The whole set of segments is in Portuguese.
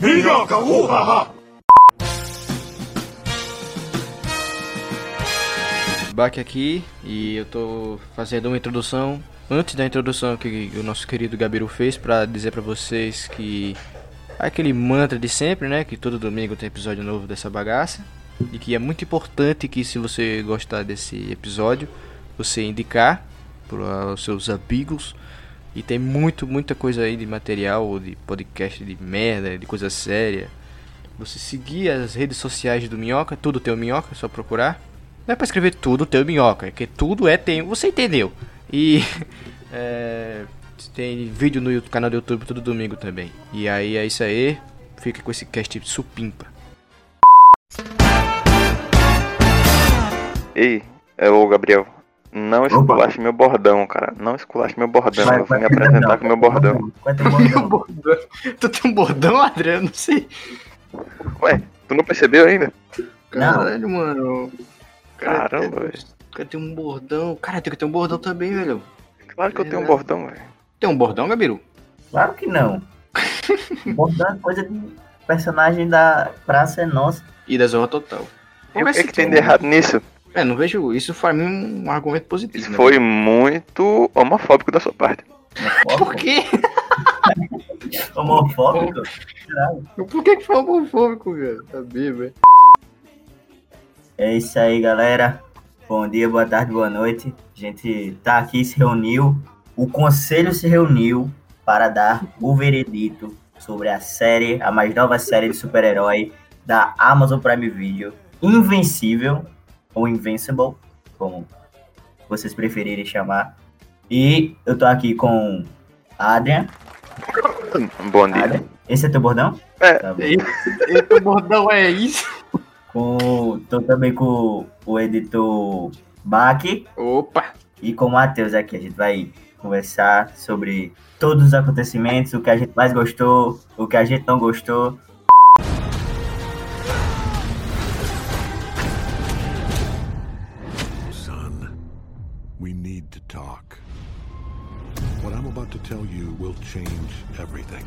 Minhoca, uhaha! Bach aqui e eu tô fazendo uma introdução antes da introdução que o nosso querido Gabiru fez para dizer para vocês que aquele mantra de sempre, né, que todo domingo tem episódio novo dessa bagaça e que é muito importante que se você gostar desse episódio, você indicar para os seus amigos e tem muito muita coisa aí de material, de podcast de merda, de coisa séria. Você seguir as redes sociais do Minhoca, tudo tem o Minhoca, é só procurar. Não é pra escrever tudo tem o Minhoca, é que tudo é tem, você entendeu. E é, tem vídeo no canal do YouTube todo domingo também. E aí é isso aí. Fica com esse cast supimpa. Ei, é o Gabriel. Não esculache meu bordão, cara. Não esculache meu bordão. Vai, eu vou me apresentar não, com meu bordão. Um bordão. tu tem um bordão, Adriano? Não sei. Ué, tu não percebeu ainda? Caralho, mano. Caramba, velho. Cara, tem um bordão. Cara, tem que ter um bordão também, velho. Claro que eu tenho um bordão, velho. Tem um bordão, Gabiru? Claro que não. Bordão é coisa de personagem da Praça é Nossa. E da Zorra Total. E o que, é que tem tem de errado nisso? É, não vejo isso pra mim um argumento positivo. Isso né? foi muito homofóbico da sua parte. Por quê? Homofóbico? Caralho. Por que que foi homofóbico, velho? Tá velho. É isso aí, galera. Bom dia, boa tarde, boa noite. A gente tá aqui, se reuniu. O conselho se reuniu para dar o veredito sobre a série, a mais nova série de super-herói da Amazon Prime Video, Invencível, ou Invincible, como vocês preferirem chamar. E eu tô aqui com Adrian. Bom dia. Adrian. Esse é teu bordão? É. Tá bom. Esse bordão é isso? Com, tô também com o editor Bach Opa! e com o Matheus aqui. A gente vai conversar sobre todos os acontecimentos, o que a gente mais gostou, o que a gente não gostou. Tell you will change everything.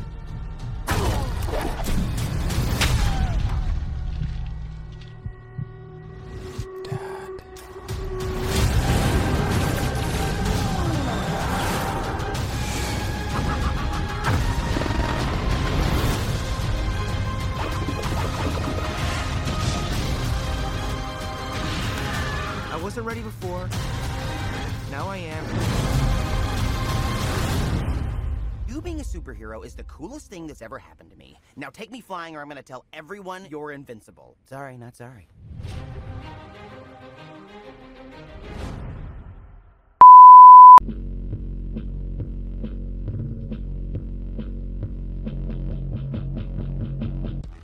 A superhero is the coolest thing that's ever happened to me. Now take me flying or I'm gonna tell everyone you're invincible. Sorry, not sorry.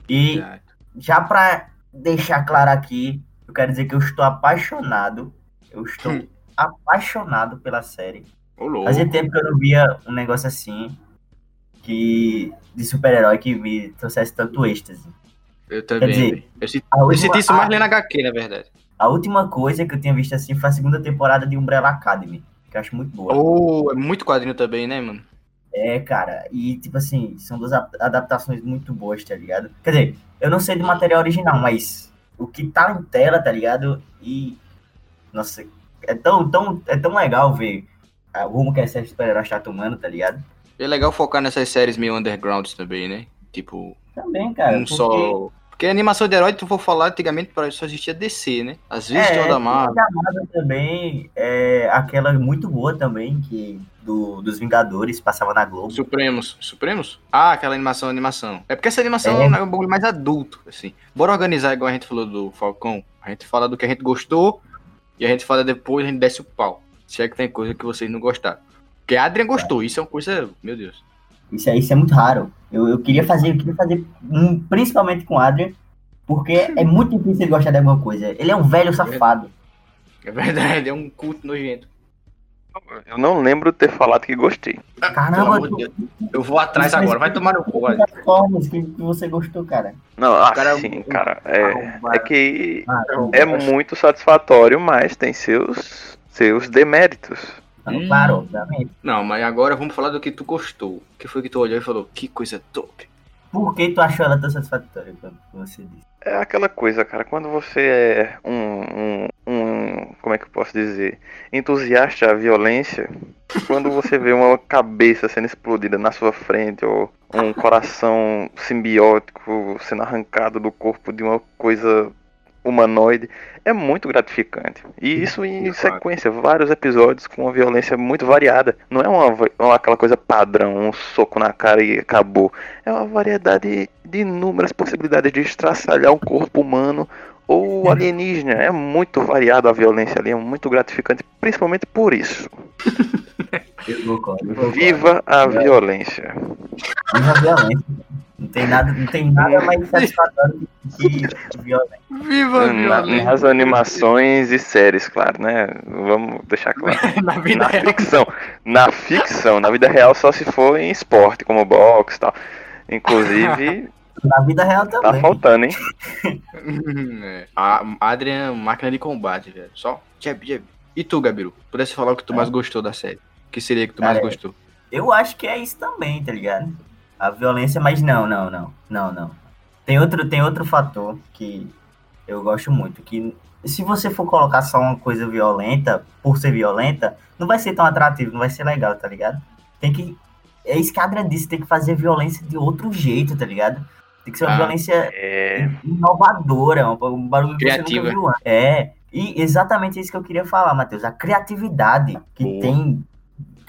E já pra deixar claro aqui, eu quero dizer que eu estou apaixonado. Eu estou Hum. apaixonado pela série. Ô. Fazia tempo que eu não via um negócio assim que de super-herói que me trouxesse tanto êxtase. Eu também. dizer, eu, senti, A eu última- senti isso mais lendo HQ, na verdade. A última coisa que eu tinha visto assim foi a segunda temporada de Umbrella Academy, que eu acho muito boa. Oh, é muito quadrinho também, né, mano? É, cara, e tipo assim, são duas adaptações muito boas, tá ligado? Quer dizer, eu não sei do material original, mas o que tá em tela, tá ligado? E. Nossa, é tão, tão, é tão legal ver ah, o rumo que essa super-herói está tomando, tá ligado? É legal focar nessas séries meio undergrounds também, né? Tipo, Também, cara. um porque- só. Porque animação de herói, tu for falar, antigamente só existia DC, né? Às vezes tem o da Marvel. a Marvel também é aquela muito boa também, que do, dos Vingadores passava na Globo. Supremos. Supremos? Ah, aquela animação, animação. É porque essa animação É. é um bagulho mais adulto, assim. Bora organizar igual a gente falou do Falcão. A gente fala do que a gente gostou e a gente fala depois, a gente desce o pau. Se é que tem coisa que vocês não gostaram. Porque a Adrian gostou, isso é uma coisa. Meu Deus. Isso, é- isso é muito raro. Eu, eu queria fazer, eu queria fazer um, principalmente com o Adrian, porque é muito difícil ele gostar de alguma coisa. Ele é um velho safado. É verdade, é um culto nojento. Eu não lembro de ter falado que gostei. Pelo Caramba, amor de Deus. Eu vou atrás Isso agora, vai tomar no cu. Formas que, você gostou, cara. Não, ah, cara- sim, cara. É, é que Ah, é muito satisfatório, mas tem seus, seus deméritos. Então, Claro, obviamente. Não, mas agora vamos falar do que tu gostou. O que foi que tu olhou e falou, que coisa top. Por que tu achou ela tão satisfatória, como você disse? É aquela coisa, cara, quando você é um, um, um, como é que eu posso dizer, entusiasta à violência, quando você vê uma cabeça sendo explodida na sua frente, ou um coração simbiótico sendo arrancado do corpo de uma coisa humanoide, é muito gratificante. E isso em sequência, vários episódios com uma violência muito variada. Não é uma, uma aquela coisa padrão, um soco na cara e acabou. É uma variedade de inúmeras possibilidades de estraçalhar um corpo humano ou alienígena. É muito variado a violência ali, é muito gratificante, principalmente por isso. Eu concordo, eu concordo. Viva a violência. Viva a violência. Não tem nada, não tem nada mais satisfatório do que violência. Viva violência. nas animações e séries, claro, né? Vamos deixar claro. Na vida na real. ficção. Na ficção, na vida real só se for em esporte, como boxe e tal. Inclusive, Na vida real tá também. faltando, hein? É. A Adrian, máquina de combate, velho. Só jab, jab. E tu, Gabiru? Pudesse falar o que tu mais gostou da série? O que seria que tu mais Cara, gostou? Eu acho que é isso também, tá ligado? A violência, mas não, não, não, não, não. Tem outro, tem outro fator que eu gosto muito, que se você for colocar só uma coisa violenta, por ser violenta, não vai ser tão atrativo, não vai ser legal, tá ligado? Tem que. É isso que disse, tem que fazer violência de outro jeito, tá ligado? Tem que ser uma Ah, violência É, inovadora, um, barulho que você Criativa. nunca viu antes. É, e exatamente isso que eu queria falar, Matheus. A criatividade que Boa. tem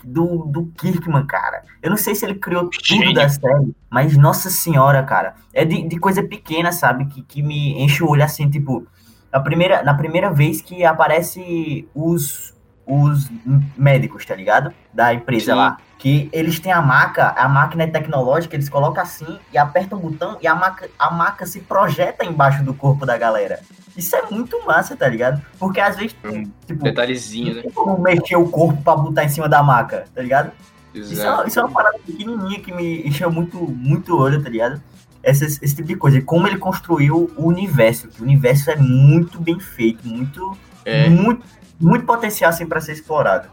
do, do Kirkman, cara. Eu não sei se ele criou tudo Gênio. da série, mas nossa senhora, cara. É de, de coisa pequena, sabe? Que, que me enche o olho assim, tipo. Na primeira, na primeira vez que aparece os, os médicos, tá ligado? Da empresa Sim. lá. Que eles têm a maca, a máquina é tecnológica, eles colocam assim e apertam o botão e a maca, a maca se projeta embaixo do corpo da galera. Isso é muito massa, tá ligado? Porque às vezes, Um tipo, Detalhezinho, né? tem como mexer o corpo pra botar em cima da maca, tá ligado? Isso é, isso é uma parada pequenininha que me encheu muito, muito olho, tá ligado? Esse, esse tipo de coisa. E como ele construiu o universo. Que o universo é muito bem feito, muito, É. muito, muito potencial assim pra ser explorado.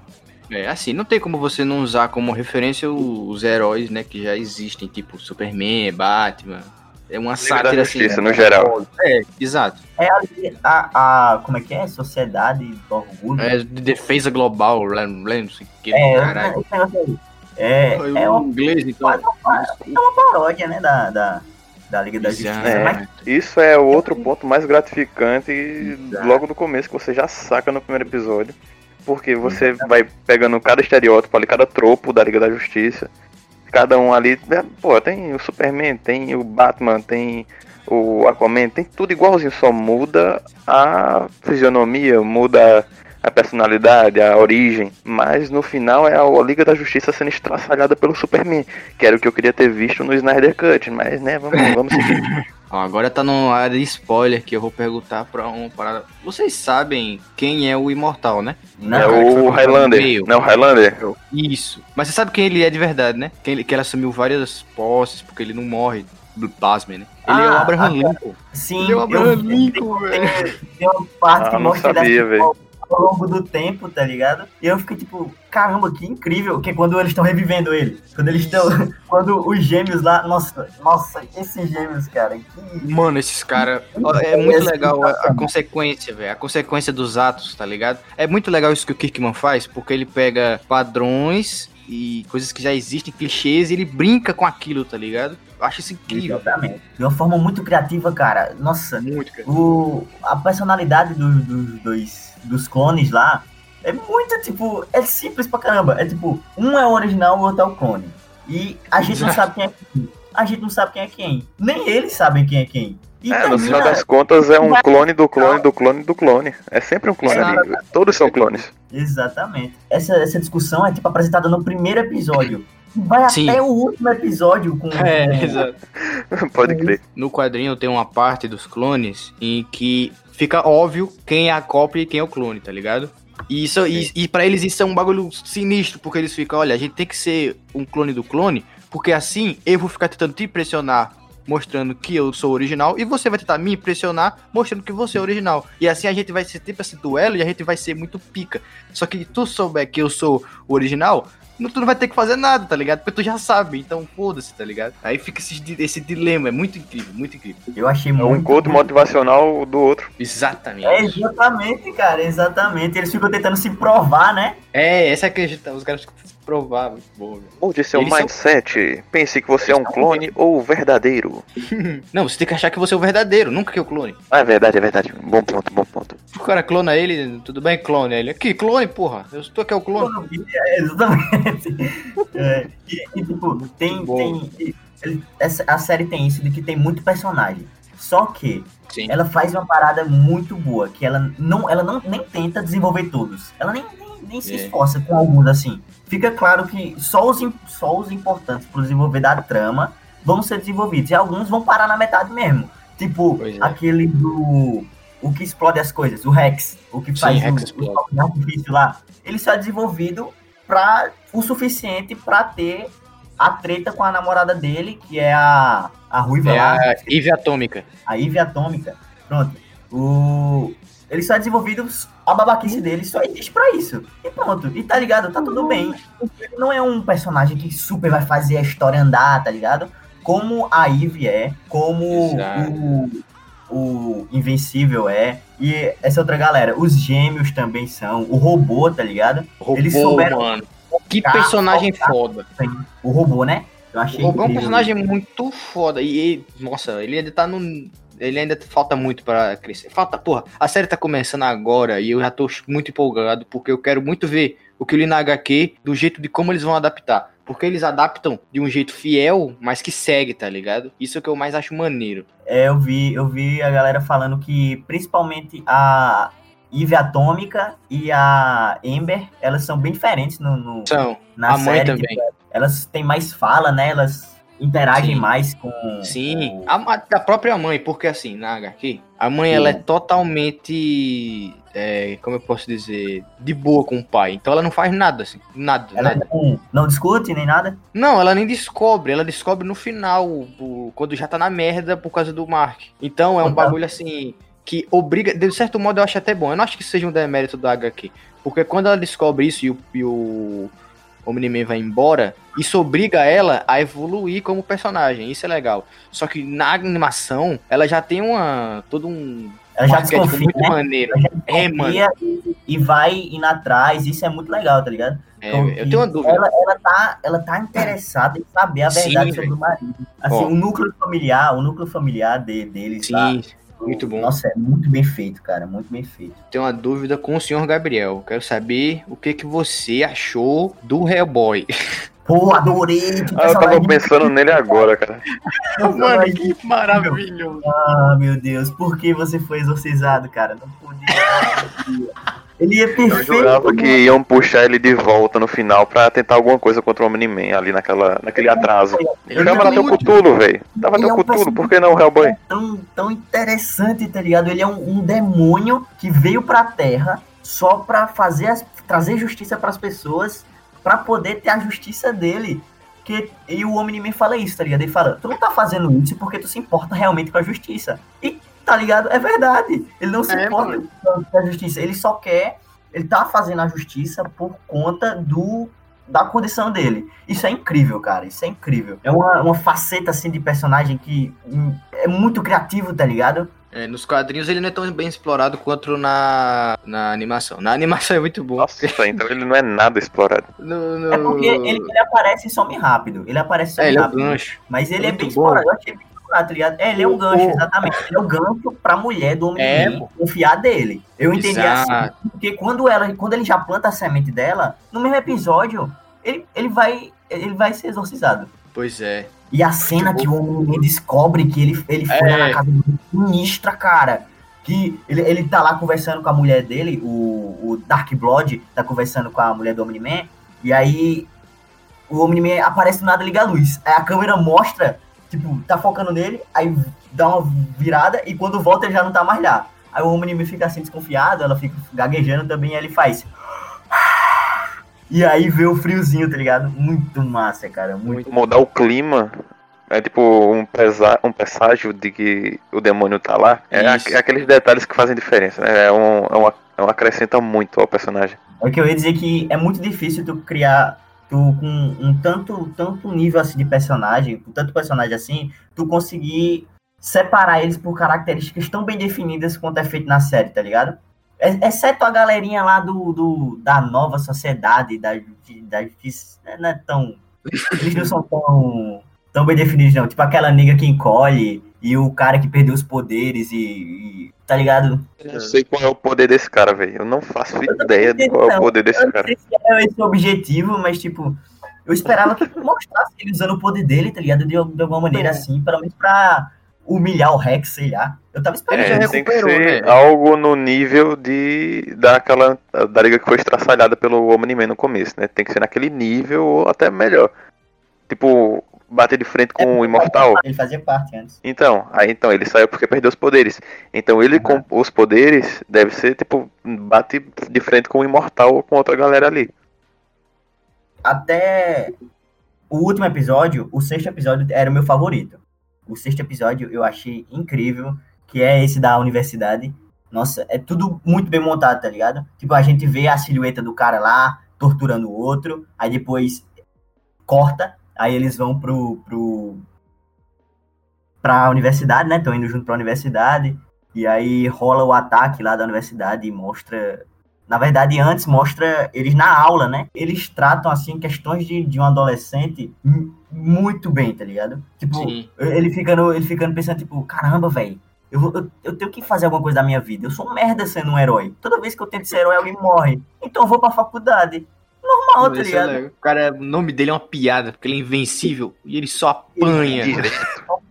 É, assim, não tem como você não usar como referência os heróis, né, que já existem, tipo Superman, Batman. É uma Liga da sátira assim. Justiça, né? no geral. É, exato. É ali a, a. Como é que é? Sociedade do Orgulho. É de defesa global, lembra? Não sei o que, É, caralho. É, é o uma, inglês, então. é uma paródia, né? Da, da, da Liga da Justiça. Mas Isso é o outro ponto mais gratificante Exato. logo do começo, que você já saca no primeiro episódio. Porque você vai pegando cada estereótipo ali, cada tropo da Liga da Justiça. Cada um ali, né, pô, tem o Superman, tem o Batman, tem o Aquaman, tem tudo igualzinho, só muda a fisionomia, muda a personalidade, a origem. Mas no final é a Liga da Justiça sendo estraçalhada pelo Superman, que era o que eu queria ter visto no Snyder Cut, mas né, vamos, vamos seguir. Ó, agora tá numa área de spoiler que eu vou perguntar pra uma parada. Vocês sabem quem é o Imortal, né? não, é que o no Highlander. Não, o Highlander. Isso. Mas você sabe quem ele é de verdade, né? Que ele, que ele assumiu várias posses, porque ele não morre. Pasmem, né? Ele é o Ah, Abraham ah, Lincoln. sim, Ele é o Abraham eu- Lincoln, velho. tem uma parte que Ah, não mostra sabia, velho. Ao, longo do tempo, tá ligado? E eu fiquei tipo, caramba, que incrível, que é quando eles estão revivendo ele. Quando eles estão. quando os gêmeos lá. Nossa, nossa, esses gêmeos, cara, que. Mano, esses caras. É muito legal a, a consequência, velho. A consequência dos atos, tá ligado? É muito legal isso que o Kirkman faz, porque ele pega padrões e coisas que já existem, clichês, e ele brinca com aquilo, tá ligado? Eu acho isso incrível. Exatamente. De uma forma muito criativa, cara. Nossa, Muito, o, a personalidade dos, dos dois dos clones lá é muito tipo. É simples pra caramba. É tipo, um é o original, o outro é o clone. E a gente não Exato. sabe quem é quem. A gente não sabe quem é quem. Nem eles sabem quem é quem. E É, no final das contas é um clone do clone do clone do clone. É sempre um clone ali. Todos são clones. Exatamente. Essa, essa discussão é tipo apresentada no primeiro episódio. Vai Sim. até o último episódio com. É, exato. Pode crer. No quadrinho tem uma parte dos clones em que fica óbvio quem é a cópia e quem é o clone, tá ligado? E, isso, e, e pra eles isso é um bagulho sinistro, porque eles ficam, olha, a gente tem que ser um clone do clone, porque assim eu vou ficar tentando te impressionar mostrando que eu sou original e você vai tentar me impressionar mostrando que você é original. E assim a gente vai ser tipo esse duelo e a gente vai ser muito pica. Só que tu souber que eu sou o original, não- tu não vai ter que fazer nada, tá ligado? Porque tu já sabe, então foda-se, tá ligado? Aí fica esse, esse dilema, é muito incrível, muito incrível. Eu achei É um muito. encontro motivacional do outro. Exatamente. É, exatamente, cara, exatamente. Eles ficam tentando se provar, né? É, essa é a questão, os caras velho. Mude seu Eles são- mindset. Pense que você é um clone ou verdadeiro. Não, você tem que achar que você é o verdadeiro, nunca que é o clone. Ah, é verdade, é verdade. Bom ponto, bom ponto. O cara clona ele, tudo bem, clone. Ele, aqui, clone, porra. Eu estou aqui é o clone. É, exatamente. É, e, tipo, tem. Tem essa, a série tem isso de que tem muito personagem. Só que Sim. ela faz uma parada muito boa, que ela não, ela não nem tenta desenvolver todos. Ela nem, nem, nem se É. esforça com alguns assim. Fica claro que só os, só os importantes pro desenvolver da trama vão ser desenvolvidos. E alguns vão parar na metade mesmo. Tipo, é. aquele do. O que explode as coisas, o Rex. O que Sim, faz Rex o, o de artifício lá. Ele só é desenvolvido pra, o suficiente pra ter a treta com a namorada dele, que é a, a Ruiva É lá a Eve Atômica. a Ivy Atômica. Pronto. O... Ele só é desenvolvido, a babaquice dele só existe pra isso. E pronto. E tá ligado? Tá tudo bem. Ele não é um personagem que super vai fazer a história andar, tá ligado? Como a Ivy é, como Exato. o, o Invencível é. E essa outra galera. Os gêmeos também são. O robô, tá ligado? Robô, Eles souberam mano. Que focar, personagem focar. foda. O robô, né? Eu O achei robô é um personagem muito foda. E, nossa, ele ainda tá no. Ele ainda falta muito pra crescer. Falta, porra, a série tá começando agora e eu já tô muito empolgado porque eu quero muito ver o que eu li na HQ do jeito de como eles vão adaptar. Porque eles adaptam de um jeito fiel, mas que segue, tá ligado? Isso é o que eu mais acho maneiro. É, eu vi, eu vi a galera falando que principalmente a Eve Atômica e a Ember, elas são bem diferentes no, no- São, na a mãe série. também. tipo, elas têm mais fala, né? Elas interagem Sim. mais com. Sim, com- a, da própria mãe, porque assim, na HQ, a mãe ela é totalmente, é, como eu posso dizer, de boa com o pai. Então ela não faz nada, assim, nada, Ela nada. não, não discute nem nada. Não, ela nem descobre, ela descobre no final, o- quando já tá na merda por causa do Mark. Então é um Total. bagulho assim, que obriga, de certo modo eu acho até bom. Eu não acho que seja um demérito da HQ, porque quando ela descobre isso e o, e o Omni-Man vai embora, isso obriga ela a evoluir como personagem, isso é legal. Só que na animação, ela já tem uma, todo um, Ela já desconfia, muito né? maneiro. Ela já É, mano. e, vai indo atrás. Isso é muito legal, tá ligado? É, Então, eu tenho uma dúvida. Ela, ela, tá, ela tá interessada em saber a Sim, verdade velho. sobre o marido. Assim, Ó. o núcleo familiar, o núcleo familiar de, deles Sim, muito bom. Nossa, é muito bem feito, cara. Muito bem feito. tenho uma dúvida com o senhor Gabriel. Quero saber o que, que você achou do Hellboy. Pô, adorei! Ah, eu tava pensando nele agora, cara. Mano, que maravilhoso. Ah, meu Deus, por que você foi exorcizado, cara? Não podia. Ele é Eu perfeito. jurava que iam puxar ele de volta no final pra tentar alguma coisa contra o Omni-Man ali naquela, naquele atraso. Ele Chama lá é teu Cthulhu, velho. Tava Ele teu é um Cthulhu, por que não o Hellboy? tão, tão interessante, tá ligado? Ele é um, um demônio que veio pra Terra só pra fazer as, trazer justiça pras pessoas, pra poder ter a justiça dele. Que, e o Omni-Man fala isso, tá ligado? Ele fala, tu não tá fazendo isso porque tu se importa realmente com a justiça. E, tá ligado? É verdade. Ele não se É, importa com a justiça. Ele só quer... Ele tá fazendo a justiça por conta do da condição dele. Isso é incrível, cara. Isso é incrível. É uma, uma faceta, assim, de personagem que é muito criativo, tá ligado? É, nos quadrinhos ele não é tão bem explorado quanto na, na animação. Na animação é muito bom. Nossa, então ele não é nada explorado. No- no- É porque ele, ele aparece e some rápido. Ele aparece e some É, ele é rápido. gancho. Mas ele é Muito bem bom. explorado. Eu achei bem explorado, tá ligado? É, ele é um gancho, exatamente. Ele é o gancho pra mulher do homem É, é, confiar dele. Eu entendi assim. Exato. Porque quando, ela, quando ele já planta a semente dela, no mesmo episódio, ele, ele, vai, ele vai ser exorcizado. Pois é. E a cena que o homem descobre que ele, ele foi lá É. na casa do sinistra, cara. Que ele, ele tá lá conversando com a mulher dele, o, o Dark Blood tá conversando com a mulher do Omni-Man. E aí o Omni-Man aparece do nada e liga a luz. Aí a câmera mostra, tipo, tá focando nele, aí dá uma virada e quando volta ele já não tá mais lá. Aí o Omni-Man fica assim desconfiado, ela fica gaguejando também, e aí ele faz. E aí vê o friozinho, tá ligado? Muito massa, cara. Muito Mudar o clima é tipo um, pesa um presságio de que o demônio tá lá. É Isso. aqueles detalhes que fazem diferença, né? É um, é uma, é um acrescenta muito ao personagem. É que eu ia dizer que é muito difícil tu criar tu com um tanto, tanto nível assim de personagem, com tanto personagem assim, tu conseguir separar eles por características tão bem definidas quanto é feito na série, tá ligado? É- Exceto a galerinha lá do, do da nova sociedade, da, da justiça, não é tão. Eles não são tão, tão bem definidos, não. Tipo aquela nega que encolhe e o cara que perdeu os poderes e. e- tá ligado? Eu não sei qual é o poder desse cara, velho. Eu não faço Eu ideia de qual é o não. poder Eu desse não cara. sei se é esse o objetivo, mas tipo, eu esperava que mostrasse ele usando o poder dele, tá ligado? De, de alguma maneira assim, pelo menos pra humilhar o Rex, sei lá. Eu tava esperando. Ele já É, tem que recuperou, ser né? algo no nível de daquela da liga que foi estraçalhada pelo Omni-Man no começo, né? Tem que ser naquele nível ou até melhor. Tipo, bater de frente com o Imortal. Ele fazia parte antes. Então, aí então ele saiu porque perdeu os poderes. Então ele com os poderes deve ser tipo bate de frente com o Imortal ou com outra galera ali. Até o último episódio, o sexto episódio era o meu favorito. O sexto episódio eu achei incrível, que é esse da universidade. Nossa, é tudo muito bem montado, tá ligado? Tipo, a gente vê a silhueta do cara lá, torturando o outro, aí depois corta, aí eles vão pro, pro pra universidade, né? Estão indo junto pra universidade, e aí rola o ataque lá da universidade e mostra na verdade, antes mostra eles na aula, né? Eles tratam, assim, questões de, de um adolescente mu- muito bem, tá ligado? Tipo, Sim. ele ficando, ele ficando pensando, tipo, caramba, velho, eu, eu, eu tenho que fazer alguma coisa da minha vida. Eu sou um merda sendo um herói. Toda vez que eu tento ser herói, alguém morre. Então eu vou pra faculdade. Normal, tá é ligado? legal. O cara, o nome dele é uma piada, porque ele é invencível e ele só apanha.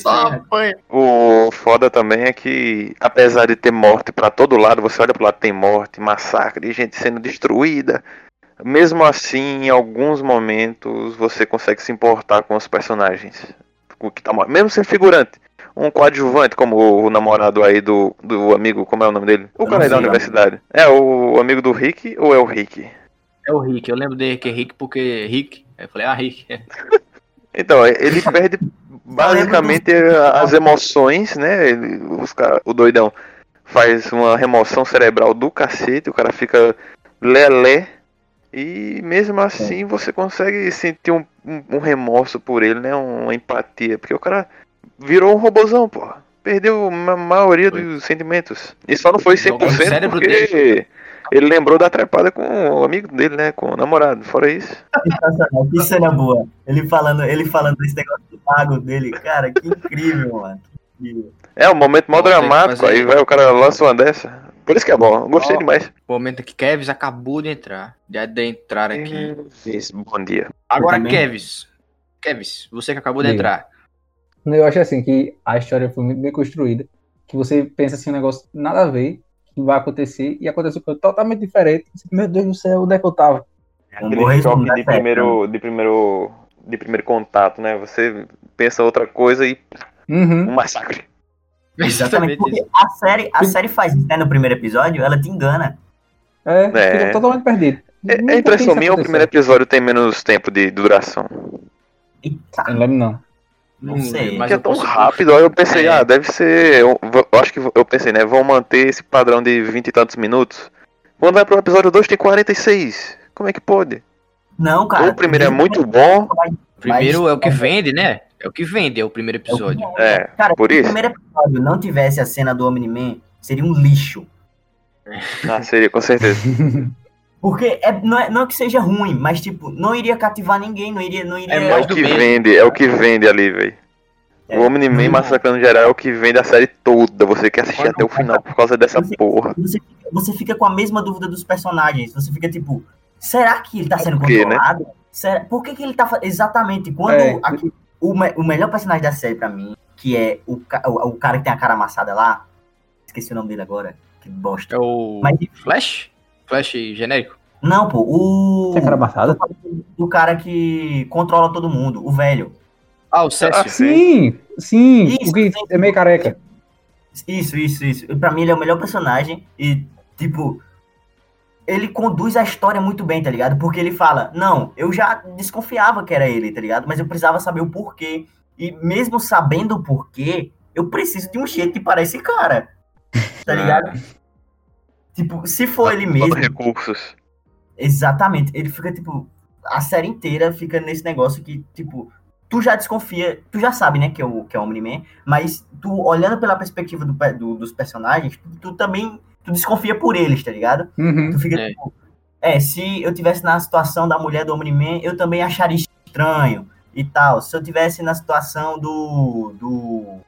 Só apanha. O foda também é que, apesar de ter morte pra todo lado, você olha pro lado, tem morte, massacre, gente sendo destruída. Mesmo assim, em alguns momentos, você consegue se importar com os personagens. Com o que tá morto. Mesmo sendo figurante. Um coadjuvante, como o namorado aí do, do amigo, como é o nome dele? O cara da universidade. É o amigo do Rick ou é o Rick? É o Rick, eu lembro dele que é Rick porque Rick. Aí eu falei, ah, Rick. Então, ele perde basicamente as emoções, né? Ele, os cara, o doidão faz uma remoção cerebral do cacete, o cara fica lelé. E mesmo assim você consegue sentir um, um, um remorso por ele, né? Uma empatia. Porque o cara virou um robozão, porra. Perdeu a maioria dos sentimentos. E só não foi Jogou no 100% cérebro porque ele lembrou da trepada com o amigo dele, né? Com o namorado. Fora isso. Sensacional, que cena boa. Ele falando, ele falando desse negócio do mago dele, cara, que incrível, mano. Que incrível. É um momento que dramático, aí vai o cara lança uma dessa. Por isso que é bom, eu gostei Ó. demais. O momento que Kevs acabou de entrar. Já de entrar aqui. Isso, bom dia. Agora. Kevs. Kevs, você que acabou de Diga. entrar. Eu acho assim que a história foi muito bem construída. Que você pensa assim, um negócio nada a ver, que vai acontecer, e aconteceu coisa totalmente diferente. Meu Deus do céu, onde é que eu tava? Um bom resumo da de primeiro, de primeiro, de primeiro contato, né? Você pensa outra coisa e Uhum. um massacre. Exatamente, porque a série, a série faz isso, né? No primeiro episódio, ela te engana. É, É. fica totalmente perdido. É, é impressão minha, o primeiro episódio tem menos tempo de duração. Eita, Eu não lembro, não. Não sei. mas que é tão posso- rápido, aí eu pensei, É. ah, deve ser. Eu, eu acho que eu pensei, né? Vão manter esse padrão de vinte e tantos minutos. Quando vai pro episódio 2 tem 46. Como é que pode? Não, cara. o primeiro é muito bom, Primeiro é o que vende, né? É o que vende, é o primeiro episódio. é, Cara, por se o isso. primeiro episódio não tivesse a cena do Omni-Man, seria um lixo. Ah, seria, com certeza. Porque é, não, é, não é que seja ruim, mas tipo, não iria cativar ninguém, não iria. Não iria É É mais o que mesmo. vende, é o que vende ali, velho. É. O Omni-Man massacrando geral é o que vende a série toda. Você quer assistir até o final por causa dessa porra. você, fica- você fica com a mesma dúvida dos personagens. Você fica tipo, será que ele tá sendo Por quê, né? controlado? Será, por que, que ele tá Exatamente. Quando É. aqui- o, me- o melhor personagem da série pra mim, que é o, o, o cara que tem a cara amassada lá, esqueci o nome dele agora, que bosta. É o Mas Flash? Flash genérico? não, pô, o. Tem cara amassada? O cara que controla todo mundo, o velho. Ah, o Cécio. Ah, Sim, sim. Isso, o que é meio careca. Isso, isso, isso. Pra mim ele é o melhor personagem e, tipo, ele conduz a história muito bem, tá ligado? Porque ele fala, não, eu já desconfiava que era ele, tá ligado? Mas eu precisava saber o porquê. E mesmo sabendo o porquê, eu preciso de um jeito de parar esse cara. Tá ligado? Tipo, se for ele mesmo, recursos. exatamente, ele fica tipo, a série inteira fica nesse negócio que, tipo, tu já desconfia, tu já sabe, né, que é o, que é o Omni-Man, mas tu, olhando pela perspectiva do, do- dos personagens, tu, tu também, tu desconfia por eles, tá ligado? Uhum. Tu fica É. tipo, é, se eu tivesse na situação da mulher do Omni-Man, eu também acharia estranho e tal. Se eu tivesse na situação do do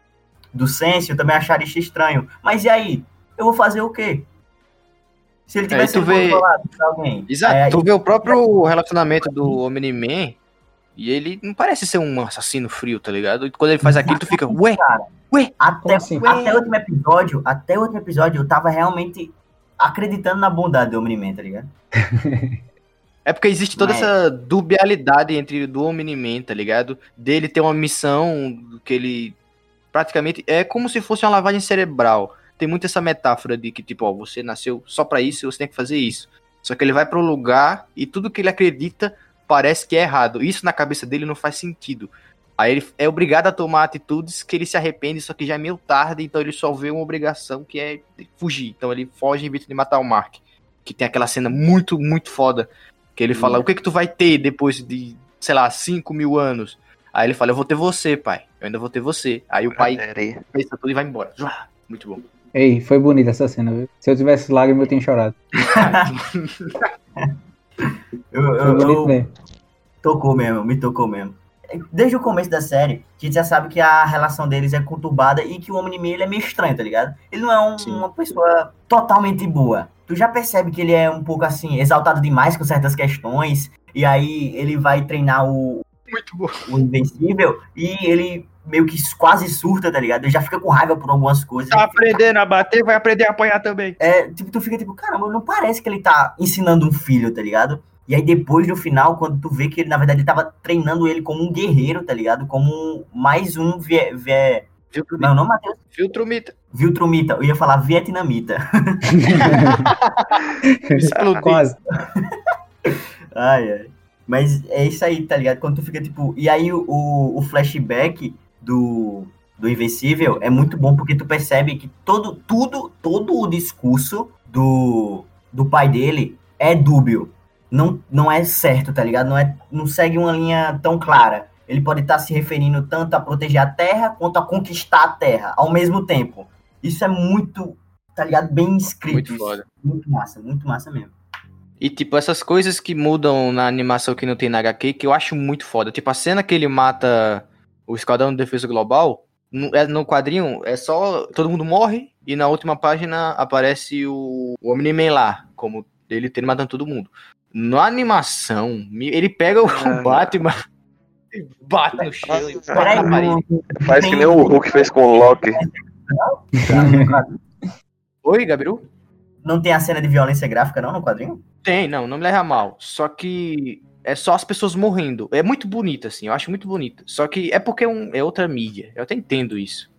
do Sense, eu também acharia isso estranho. Mas e aí? Eu vou fazer o quê? Se ele tivesse tu sido vê- alguém. Exato, É, tu vê o próprio relacionamento do Omni-Man e ele não parece ser um assassino frio, tá ligado? E quando ele faz aquilo, tu fica, ué, até, Como assim? até o último episódio, até o último episódio, eu tava realmente acreditando na bondade do Omni-Man, tá ligado? É porque existe toda Mas- essa dubialidade entre do Omni-Man, tá ligado? Dele ter uma missão que ele praticamente é como se fosse uma lavagem cerebral. Tem muito essa metáfora de que tipo, ó, você nasceu só pra isso, você tem que fazer isso. Só que ele vai pro lugar e tudo que ele acredita parece que é errado. Isso na cabeça dele não faz sentido. Aí ele é obrigado a tomar atitudes que ele se arrepende, só que já é meio tarde, então ele só vê uma obrigação que é fugir. Então ele foge em vez de matar o Mark. Que tem aquela cena muito, muito foda. Que ele fala, o que que tu vai ter depois de, sei lá, 5 mil anos? Aí ele fala, eu vou ter você, pai. Eu ainda vou ter você. Aí o pai pensa tudo e vai embora. Muito bom. Ei, foi bonita essa cena, viu? Se eu tivesse lágrima, eu tinha chorado. Eu, Foi eu, bonito eu, mesmo. Tocou mesmo, me tocou mesmo. Desde o começo da série, a gente já sabe que a relação deles é conturbada e que o Omni-Man ele é meio estranho, tá ligado? Ele não é um- uma pessoa totalmente boa. Tu já percebe que ele é um pouco assim, exaltado demais com certas questões, e aí ele vai treinar o, Muito bom. o Invencível e ele meio que quase surta, tá ligado? Ele já fica com raiva por algumas coisas. Tá aprendendo a bater, vai aprender a apanhar também. É, tipo, tu fica tipo, caramba, não parece que ele tá ensinando um filho, tá ligro E aí depois no final, quando tu vê que ele, na verdade, ele tava treinando ele como um guerreiro, tá ligado? Como um- mais um vie, vie, não, não, Matheus, filtro mita. Viltrumita, eu ia falar vietnamita. Quase. Ai, ai. Mas é isso aí, tá ligado? Quando tu fica tipo. E aí o, o flashback do, do Invencível é muito bom porque tu percebe que todo, tudo, todo o discurso do, do pai dele é dúbio. Não, não é certo, tá ligado? Não, é, não segue uma linha tão clara. Ele pode estar se referindo tanto a proteger a Terra quanto a conquistar a Terra ao mesmo tempo. Isso é muito, tá ligado? Bem escrito. Muito foda. Muito massa, muito massa mesmo. E, tipo, essas coisas que mudam na animação que não tem na HQ, que eu acho muito foda. Tipo, a cena que ele mata o Esquadrão de Defesa Global, no, é, no quadrinho, é só. Todo mundo morre, e na última página aparece o, o Omni-Man lá, como ele ter matando todo mundo. Na animação, ele pega o Ah. Batman e bate no chão e bate na parede. Faz que nem o Hulk fez com o Loki. Oi, Gabriel? Não tem a cena de violência gráfica, não, no quadrinho? Tem, não, não me leva a mal. Só que é só as pessoas morrendo. É muito bonito, assim, eu acho muito bonito. Só que é porque é, um- é outra mídia. Eu até entendo isso.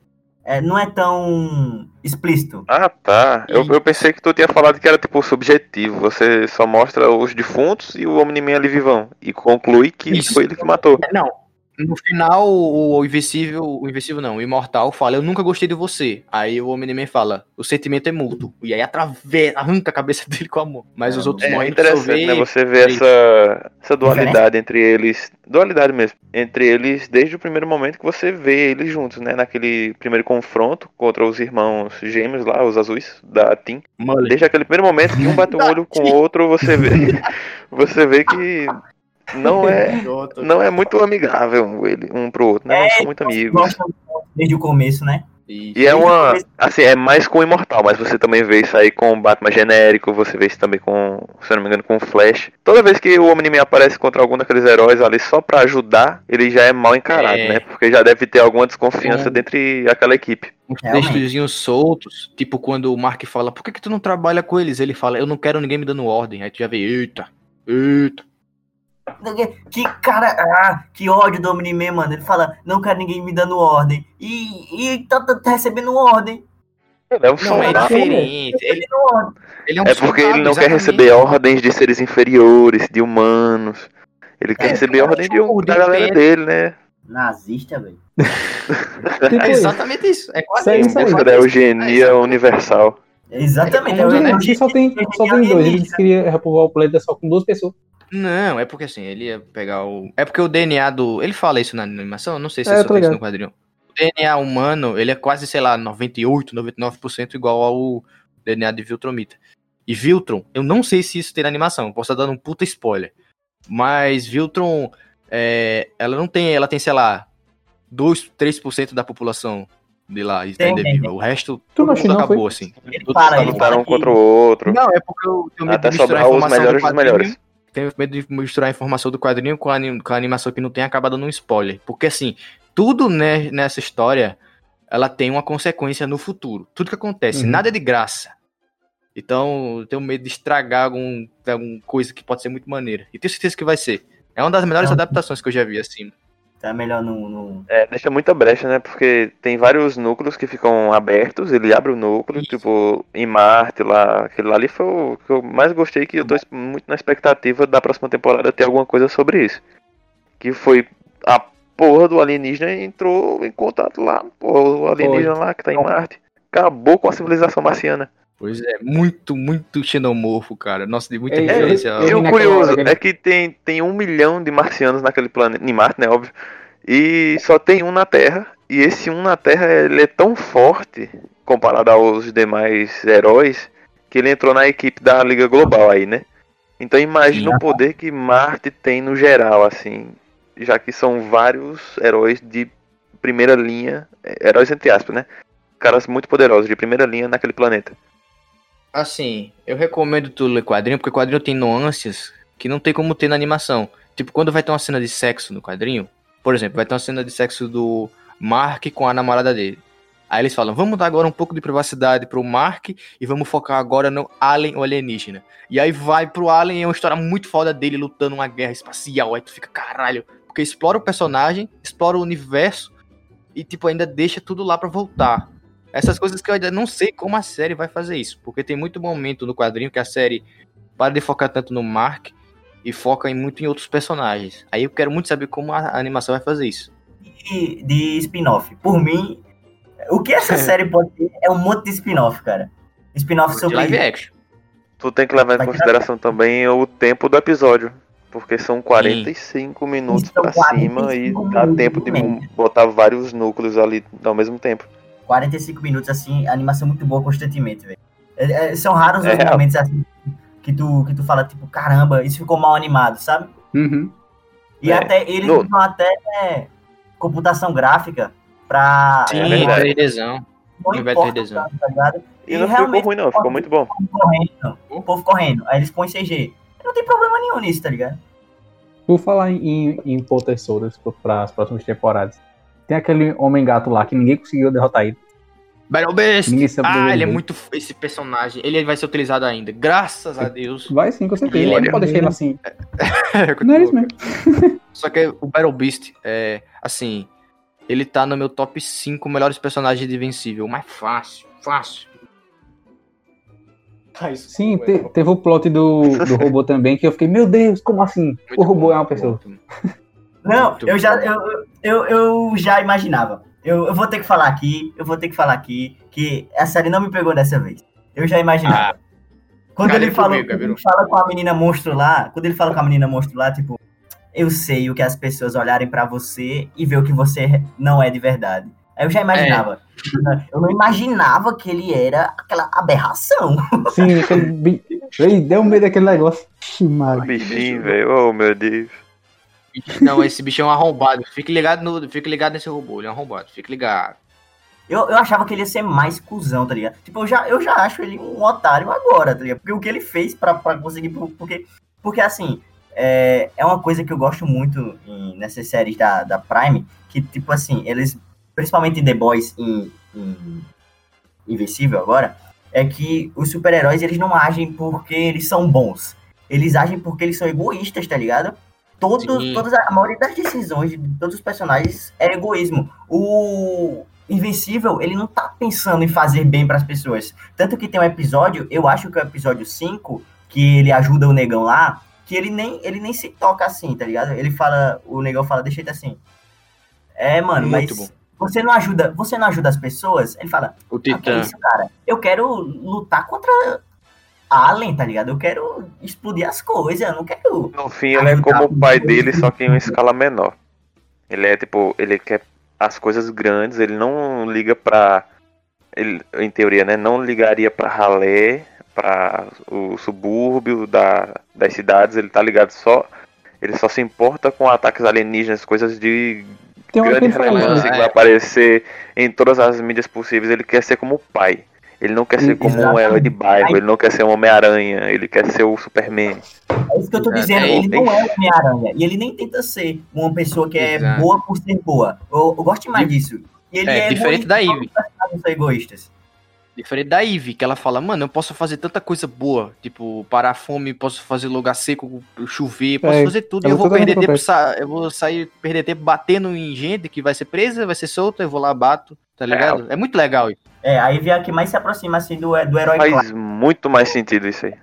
É, não é tão explícito. Ah, tá. Eu, eu pensei que tu tinha falado que era tipo subjetivo. Você só mostra os defuntos e o Omni-Man ali vivão. E conclui que Isso. foi ele que matou. É, Não. No final, o, Invencível, o Invencível não, o Imortal fala, eu nunca gostei de você. Aí o Omni-Man fala, o sentimento é mútuo. E aí atravessa, arranca a cabeça dele com a mão. Mas os outros É morrem interessante, né? Você vê essa, essa dualidade entre eles. Dualidade mesmo. Entre eles desde o primeiro momento que você vê eles juntos, né? Naquele primeiro confronto contra os irmãos gêmeos lá, os azuis, da Tim. Desde aquele primeiro momento que um bate o olho com o outro, você vê. Você vê que não é. Não é muito amigável ele, um pro outro, né? Não são muito amigos. Gostam desde o começo, né? E é uma. Assim, é mais com o Imortal, mas você também vê isso aí com o Batman genérico, você vê isso também com, se eu não me engano, com o Flash. Toda vez que o Omni-Man aparece contra algum daqueles heróis ali só pra ajudar, ele já é mal encarado, É. né? Porque já deve ter alguma desconfiança É. dentre aquela equipe. Uns textozinhos soltos, tipo quando o Mark fala, por que, que tu não trabalha com eles? Ele fala, eu não quero ninguém me dando ordem. Aí tu já vê, eita, eita. Que cara, ah, que ódio do Omni-Man, mano. Ele fala, não quero ninguém me dando ordem. E, e tá, tá- tá recebendo ordem. Ele é um Não, é diferente. Ele, ordem. ele é um É porque ele soldado, não quer exatamente. receber ordens de seres inferiores, de humanos. Ele quer É, receber cara, ordem de um, tipo, da galera de- dele, né? Nazista, velho. Tipo É exatamente isso. É quase Isso aí, isso. isso é eugenia É, universal. Exatamente. É, Aqui só tem, só tem dois. Eles queriam repovoar o planeta só com duas pessoas. Não, é porque assim, ele ia pegar o. É porque o DNA do. Ele fala isso na animação? Não sei se É, é, só isso no quadrinho. O DNA humano, ele é quase, sei lá, 98, 99% igual ao DNA de Viltromita. E Viltron, eu não sei se isso tem na animação, posso estar dando um puta spoiler. Mas Viltron, é, ela não tem, ela tem, sei lá, 2, 3% da população de lá e Tem, ainda viva. O resto, Tu não mundo não, foi? acabou, assim. Ele Tudo fala, acabou. ele Lutaram um contra o outro. Não, é porque eu tenho medo Até de misturar a sobrar os informação melhores do dos melhores. Tenho medo de misturar a informação do quadrinho com a, com a animação que não tem acabado num spoiler. Porque assim, tudo né, nessa história, ela tem uma consequência no futuro. Tudo que acontece, Uhum. nada é de graça. Então, eu tenho medo de estragar algum, alguma coisa que pode ser muito maneira. E tenho certeza que vai ser. É uma das melhores Não. adaptações que eu já vi, assim. Tá melhor no. no- É, deixa muita brecha, né? Porque tem vários núcleos que ficam abertos, ele abre o núcleo, Isso. tipo, em Marte lá, aquele lá ali foi o que eu mais gostei, que eu tô muito na expectativa da próxima temporada ter alguma coisa sobre isso. Que foi a porra do alienígena entrou em contato lá, porra, o alienígena lá que tá em Marte. Acabou com a civilização marciana. Pois é, muito, muito xenomorfo, cara. Nossa, de muita É, referência. eu- ao- E o curioso é que tem, tem um milhão de marcianos naquele planeta, em Marte, né, óbvio. E só tem um na Terra. E esse um na Terra, ele é tão forte, comparado aos demais heróis, que ele entrou na equipe da Liga Global aí, né? Então imagina o poder que Marte tem no geral, assim. Já que são vários heróis de primeira linha, é, heróis entre aspas, né? Caras muito poderosos, de primeira linha naquele planeta. Assim, eu recomendo tu ler quadrinho, porque quadrinho tem nuances que não tem como ter na animação. Tipo, quando vai ter uma cena de sexo no quadrinho, por exemplo, vai ter uma cena de sexo do Mark com a namorada dele. Aí eles falam, vamos dar agora um pouco de privacidade pro Mark e vamos focar agora no Alien o alienígena. E aí vai pro Alien é uma história muito foda dele lutando uma guerra espacial. Aí tu fica, caralho, porque explora o personagem, explora o universo e tipo ainda deixa tudo lá pra voltar. Essas coisas que eu ainda não sei como a série vai fazer isso, porque tem muito momento no quadrinho que a série para de focar tanto no Mark e foca em muito em outros personagens. Aí eu quero muito saber como a animação vai fazer isso. de, de spin-off. Por mim, o que essa série pode ter é um monte de spin-off, cara. Spin-off De sobre. live action. Tu tem que levar em Vai consideração também o tempo do episódio. Porque são 45 minutos São pra cima e 45 dá minutos, tempo de realmente. botar vários núcleos ali ao mesmo tempo. 45 minutos, assim, animação muito boa constantemente, velho. É- é- são raros É os momentos assim que tu, que tu fala, tipo, caramba, isso ficou mal animado, sabe? Uhum. E É. até eles No- usam até é, computação gráfica pra. Sim, é é, verdade. 3Dzão. não importa, tá? E não ficou ruim não, ficou muito bom. o povo correndo, o povo correndo, aí eles põem CG. Não tem problema nenhum nisso, tá ligado? Por falar em, em potessoras para as próximas temporadas, tem aquele homem-gato lá que ninguém conseguiu derrotar ele. Battle Beast! Ninguém sabe do Ah, ele é muito. Esse personagem. Ele vai ser utilizado ainda. Graças a Deus. Vai sim, com certeza. Ele Ele é pode deixar ele assim. Não Não é isso mesmo. Só que o Battle Beast, é, assim, ele tá no meu top 5 melhores personagens de Invencível. Mais fácil, fácil. Sim, te- teve o plot do, do robô também, que eu fiquei, meu Deus, como assim? Muito o robô bom, é uma pessoa. muito Não, Muito eu já, eu, eu, eu já imaginava. Eu, eu vou ter que falar aqui, eu vou ter que falar aqui, que a série não me pegou dessa vez. Eu já imaginava. quando cara, ele falou, comigo, quando ele fala com a menina monstro lá, quando ele fala com a menina monstro lá, tipo, eu sei o que as pessoas olharem pra você e ver o que você não é de verdade. Aí eu já imaginava. Eu não imaginava que ele era aquela aberração. Sim, aquele. Ei, deu medo daquele negócio. Ixi, Maria. Bichinho, velho. Oh, meu Deus. Não, esse bicho é um arrombado. Fique ligado, no, fique ligado nesse robô, ele é um arrombado. Fique ligado. Eu, eu achava que ele ia ser mais cuzão, tá ligado? Tipo, eu já, eu já acho ele um otário agora, tá ligado? Porque o que ele fez pra, pra conseguir. Porque, porque assim, é, é uma coisa que eu gosto muito em- nessas séries da, da Prime, que, tipo assim, eles, principalmente em The Boys em, em Invencível agora, é que os super-heróis eles não agem porque eles são bons. Eles agem porque eles são egoístas, tá ligado? Todos, Sim. todas, a maioria das decisões de todos os personagens é egoísmo. O Invencível, ele não tá pensando em fazer bem pras pessoas. Tanto que tem um episódio, eu acho que é o episódio 5, que ele ajuda o negão lá, que ele nem, ele nem se toca assim, tá ligado? Ele fala, o negão fala, deixa ele assim. É, mano, Muito mas bom. você não ajuda, você não ajuda as pessoas? Ele fala, O ah, que é isso, cara? Eu quero lutar contra Alien, tá ligado? Eu quero explodir as coisas, eu não quero. No fim, ele é como o pai dele, só que em uma escala menor. Ele é tipo, ele quer as coisas grandes, ele não liga pra. Ele, em teoria, né? Não ligaria pra ralé, pra o subúrbio da, das cidades, ele tá ligado só. Ele só se importa com ataques alienígenas, coisas de Tem grande relevância né? que vai aparecer em todas as mídias possíveis. Ele quer ser como o pai. Ele não quer ser como um Exatamente. herói de bairro, ele não quer ser um Homem-Aranha, ele quer ser o Superman. É isso que eu tô É, dizendo, é, ele tem- não é Homem-Aranha. E ele nem tenta ser uma pessoa que é Exato. boa por ser boa. Eu, eu gosto mais disso. E ele É, é, diferente da Ivy. egoístas. Diferente da Ivy, que ela fala, mano, eu posso fazer tanta coisa boa. Tipo, parar a fome, posso fazer lugar seco, chover, posso É, fazer tudo. E ela eu vou perder tempo, sa- eu vou sair, perder tempo batendo em gente que vai ser presa, vai ser solta, eu vou lá, bato, tá ligado? É, muito legal isso. É, a Ivy é a que mais se aproxima assim do, do herói Faz clássico. muito mais sentido isso aí.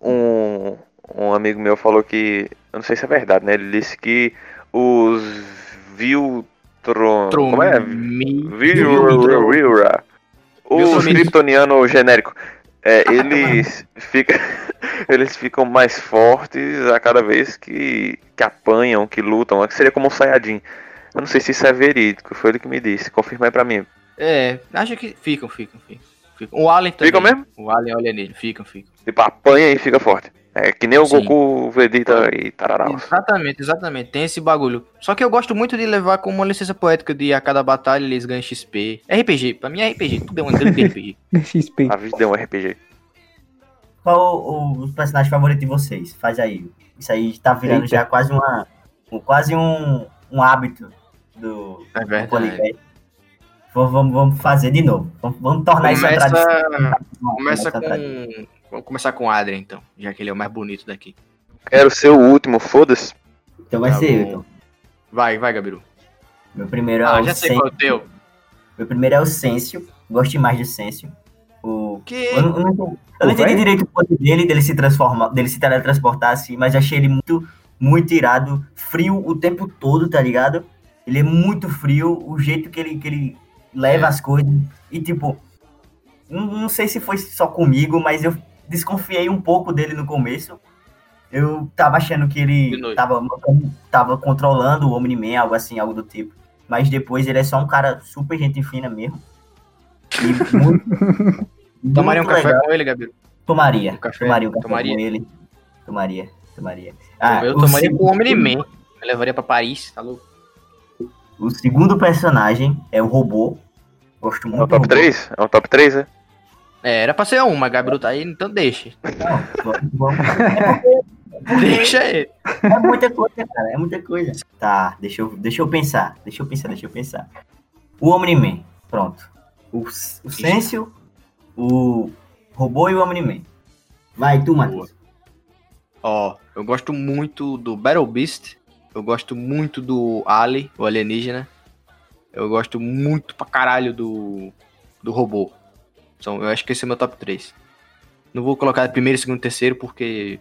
Um, um amigo meu falou que. Eu não sei se é verdade, né? Ele disse que os Viltron. Como é? Mi-. Viltromitos. kryptoniano genérico. É, eles ficam. Eles ficam mais fortes a cada vez que, que apanham, que lutam. Que seria como um Saiyajin. Eu não sei se isso é verídico, foi ele que me disse. Confirma aí pra mim. É, acho que ficam, ficam, ficam. ficam. O Alien também. Ficam mesmo? O Alien olha nele, ficam, ficam. Tipo, apanha e fica forte. É que nem o Sim. Goku, o Vegeta e tararau. Exatamente, exatamente. Tem esse bagulho. Só que eu gosto muito de levar como uma licença poética de a cada batalha eles ganham XP. RPG, pra mim é RPG, tudo é um grande RPG. XP. A vida é um RPG. Qual o, o personagem favorito de vocês? Faz aí. Isso aí tá virando Eita. já quase uma. um- quase um, um hábito do, É do podcast. Vamos, vamos, vamos fazer de novo. Vamos, vamos tornar isso uma Começa, tradição. começa Essa tradição. Vamos começar com o Adrian então, já que ele é o mais bonito daqui. Quero ser o último, foda-se. Então vai Tá ser eu. Então. Vai, vai, Gabiru. Meu primeiro é Ah, o já sei Sen- qual é o teu. Meu primeiro é o Sensio. Gosto demais do Sensio. O... Que. Eu, não- eu não eu não O entendi direito o poder dele, dele se transformar, dele se teletransportar assim, mas achei ele muito, muito irado, frio o tempo todo, tá ligado? Ele é muito frio, o jeito que ele, que ele leva É. as coisas. E tipo, não, não sei se foi só comigo, mas eu desconfiei um pouco dele no começo. Eu tava achando que ele tava, tava controlando o Omni-Man, algo assim, algo do tipo. Mas depois ele é só um cara super gente fina mesmo. E muito, Tomaria um muito café legal. com ele, Gabiru? Tomaria. Um café? Tomaria um café Tomaria? com ele. Tomaria. Tomaria. Ah, eu o tomaria seg- com o Omni-Man. Eu levaria pra Paris, tá louco? O segundo personagem é o robô. Gosto É muito um do top robô. 3? É um top 3, né? É, era pra ser um, mas Gabiru tá aí, então deixa. Não, vamos- Deixa ele. é muita coisa, cara. É muita coisa. Tá, deixa eu, deixa eu pensar. Deixa eu pensar, deixa eu pensar. O Omni-Man. Pronto. O, o Sensio, o robô e o Omni-Man. Vai, tu, Matheus. Ó, eu gosto muito do Battle Beast. Eu gosto muito do Ali, o alienígena. Eu gosto muito pra caralho do, do robô. Então, eu acho que esse é meu top 3. Não vou colocar primeiro, segundo, terceiro, porque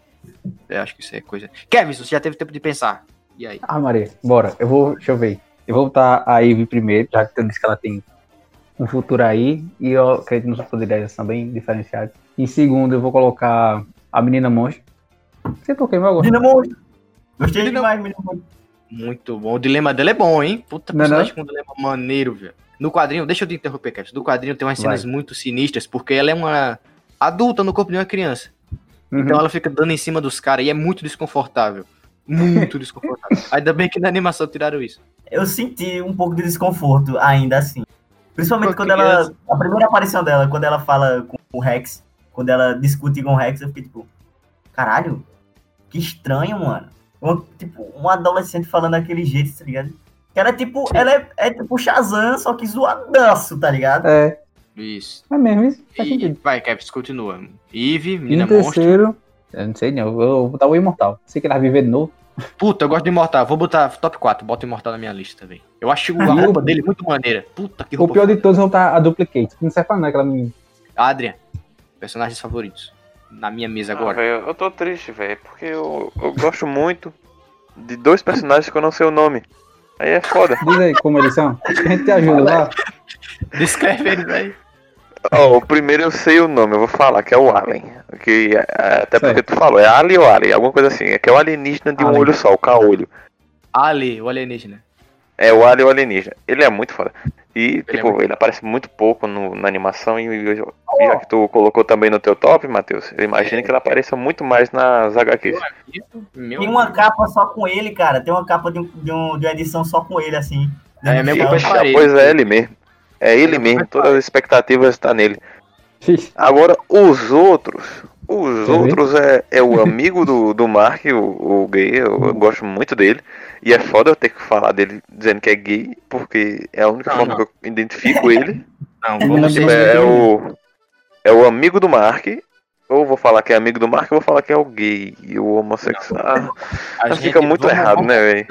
eu acho que isso é coisa. Kevin, você já teve tempo de pensar. E aí? Ah, Maria, bora. Eu vou, deixa eu ver. Eu vou botar a Ivy primeiro, já que tu disse que ela tem um futuro aí. E eu acredito nos poderes são bem diferenciados. Em segundo, eu vou colocar a menina monstro. Não sei porquê, mas eu gosto. Dinamo. Gostei Dinamo. demais, menino. monstro. Muito bom. O dilema dele é bom, hein? Puta, Não é personagem com dilema maneiro, velho. No quadrinho, deixa eu te interromper, Kevin. No quadrinho tem umas Vai. cenas muito sinistras, porque ela é uma adulta no corpo de uma criança. Uhum. Então ela fica dando em cima dos caras e é muito desconfortável. Muito desconfortável. Ainda bem que na animação tiraram isso. eu senti um pouco de desconforto ainda assim. Principalmente quando ela. A primeira aparição dela, quando ela fala com o Rex, quando ela discute com o Rex, eu fiquei tipo, caralho, que estranho, mano. Uma, tipo, um adolescente falando daquele jeito, tá ligado? Que Ela é tipo, ela é, é tipo Shazam, só que zoadaço, tá ligado? É, Isso. é mesmo isso. Faz E, sentido. vai, Kevin, continua. Eve, menina monstro. terceiro, eu não sei não, eu vou botar o Imortal. Sei que ele vai viver de novo. Puta, eu gosto de Imortal. Vou botar top 4. Bota o Imortal na minha lista também. Eu acho a Ah, roupa dele muito maneira. Puta que O roupa. pior de todos é botar a Duplicate. Não serve pra nada aquela menina. Adrian, personagens favoritos. Na minha mesa Ah, agora. velho, eu tô triste, velho, porque eu, eu gosto muito de dois personagens que eu não sei o nome. Aí é foda. Diz aí como eles são. A gente te ajuda lá. Descreve eles aí. Ó, o primeiro eu sei o nome, eu vou falar, que é o Alien. Que, é, até porque tu falou, é Ali ou Ali, alguma coisa assim. É que é o alienígena de um Alien. olho só, o caolho. Ali, o alienígena. É o Alien alienígena. Ele é muito foda. E, é tipo, muito- ele aparece muito pouco no- na animação e, e já que tu colocou também no teu top, Matheus, eu imagino que ele apareça muito mais nas HQs. Tem uma capa só com ele, cara. Tem uma capa de, um, de, um- de uma edição só com ele, assim. É, de parede. Pois é, ele mesmo. É ele mesmo, todas as expectativas estão nele. Ixi, Agora, os outros. Os Quer ver? outros é, é o amigo do, do Mark, o, o gay, eu, eu gosto muito dele. E é foda eu ter que falar dele dizendo que é gay, porque é a única Não, forma não. que eu identifico ele. Não, Não, vamos Tipo, não, é, é o, é o amigo do Mark. Ou vou falar que é amigo do Mark, ou vou falar que é o gay e o homossexual. a Mas gente- fica muito vamos- errado, vamos- né, velho?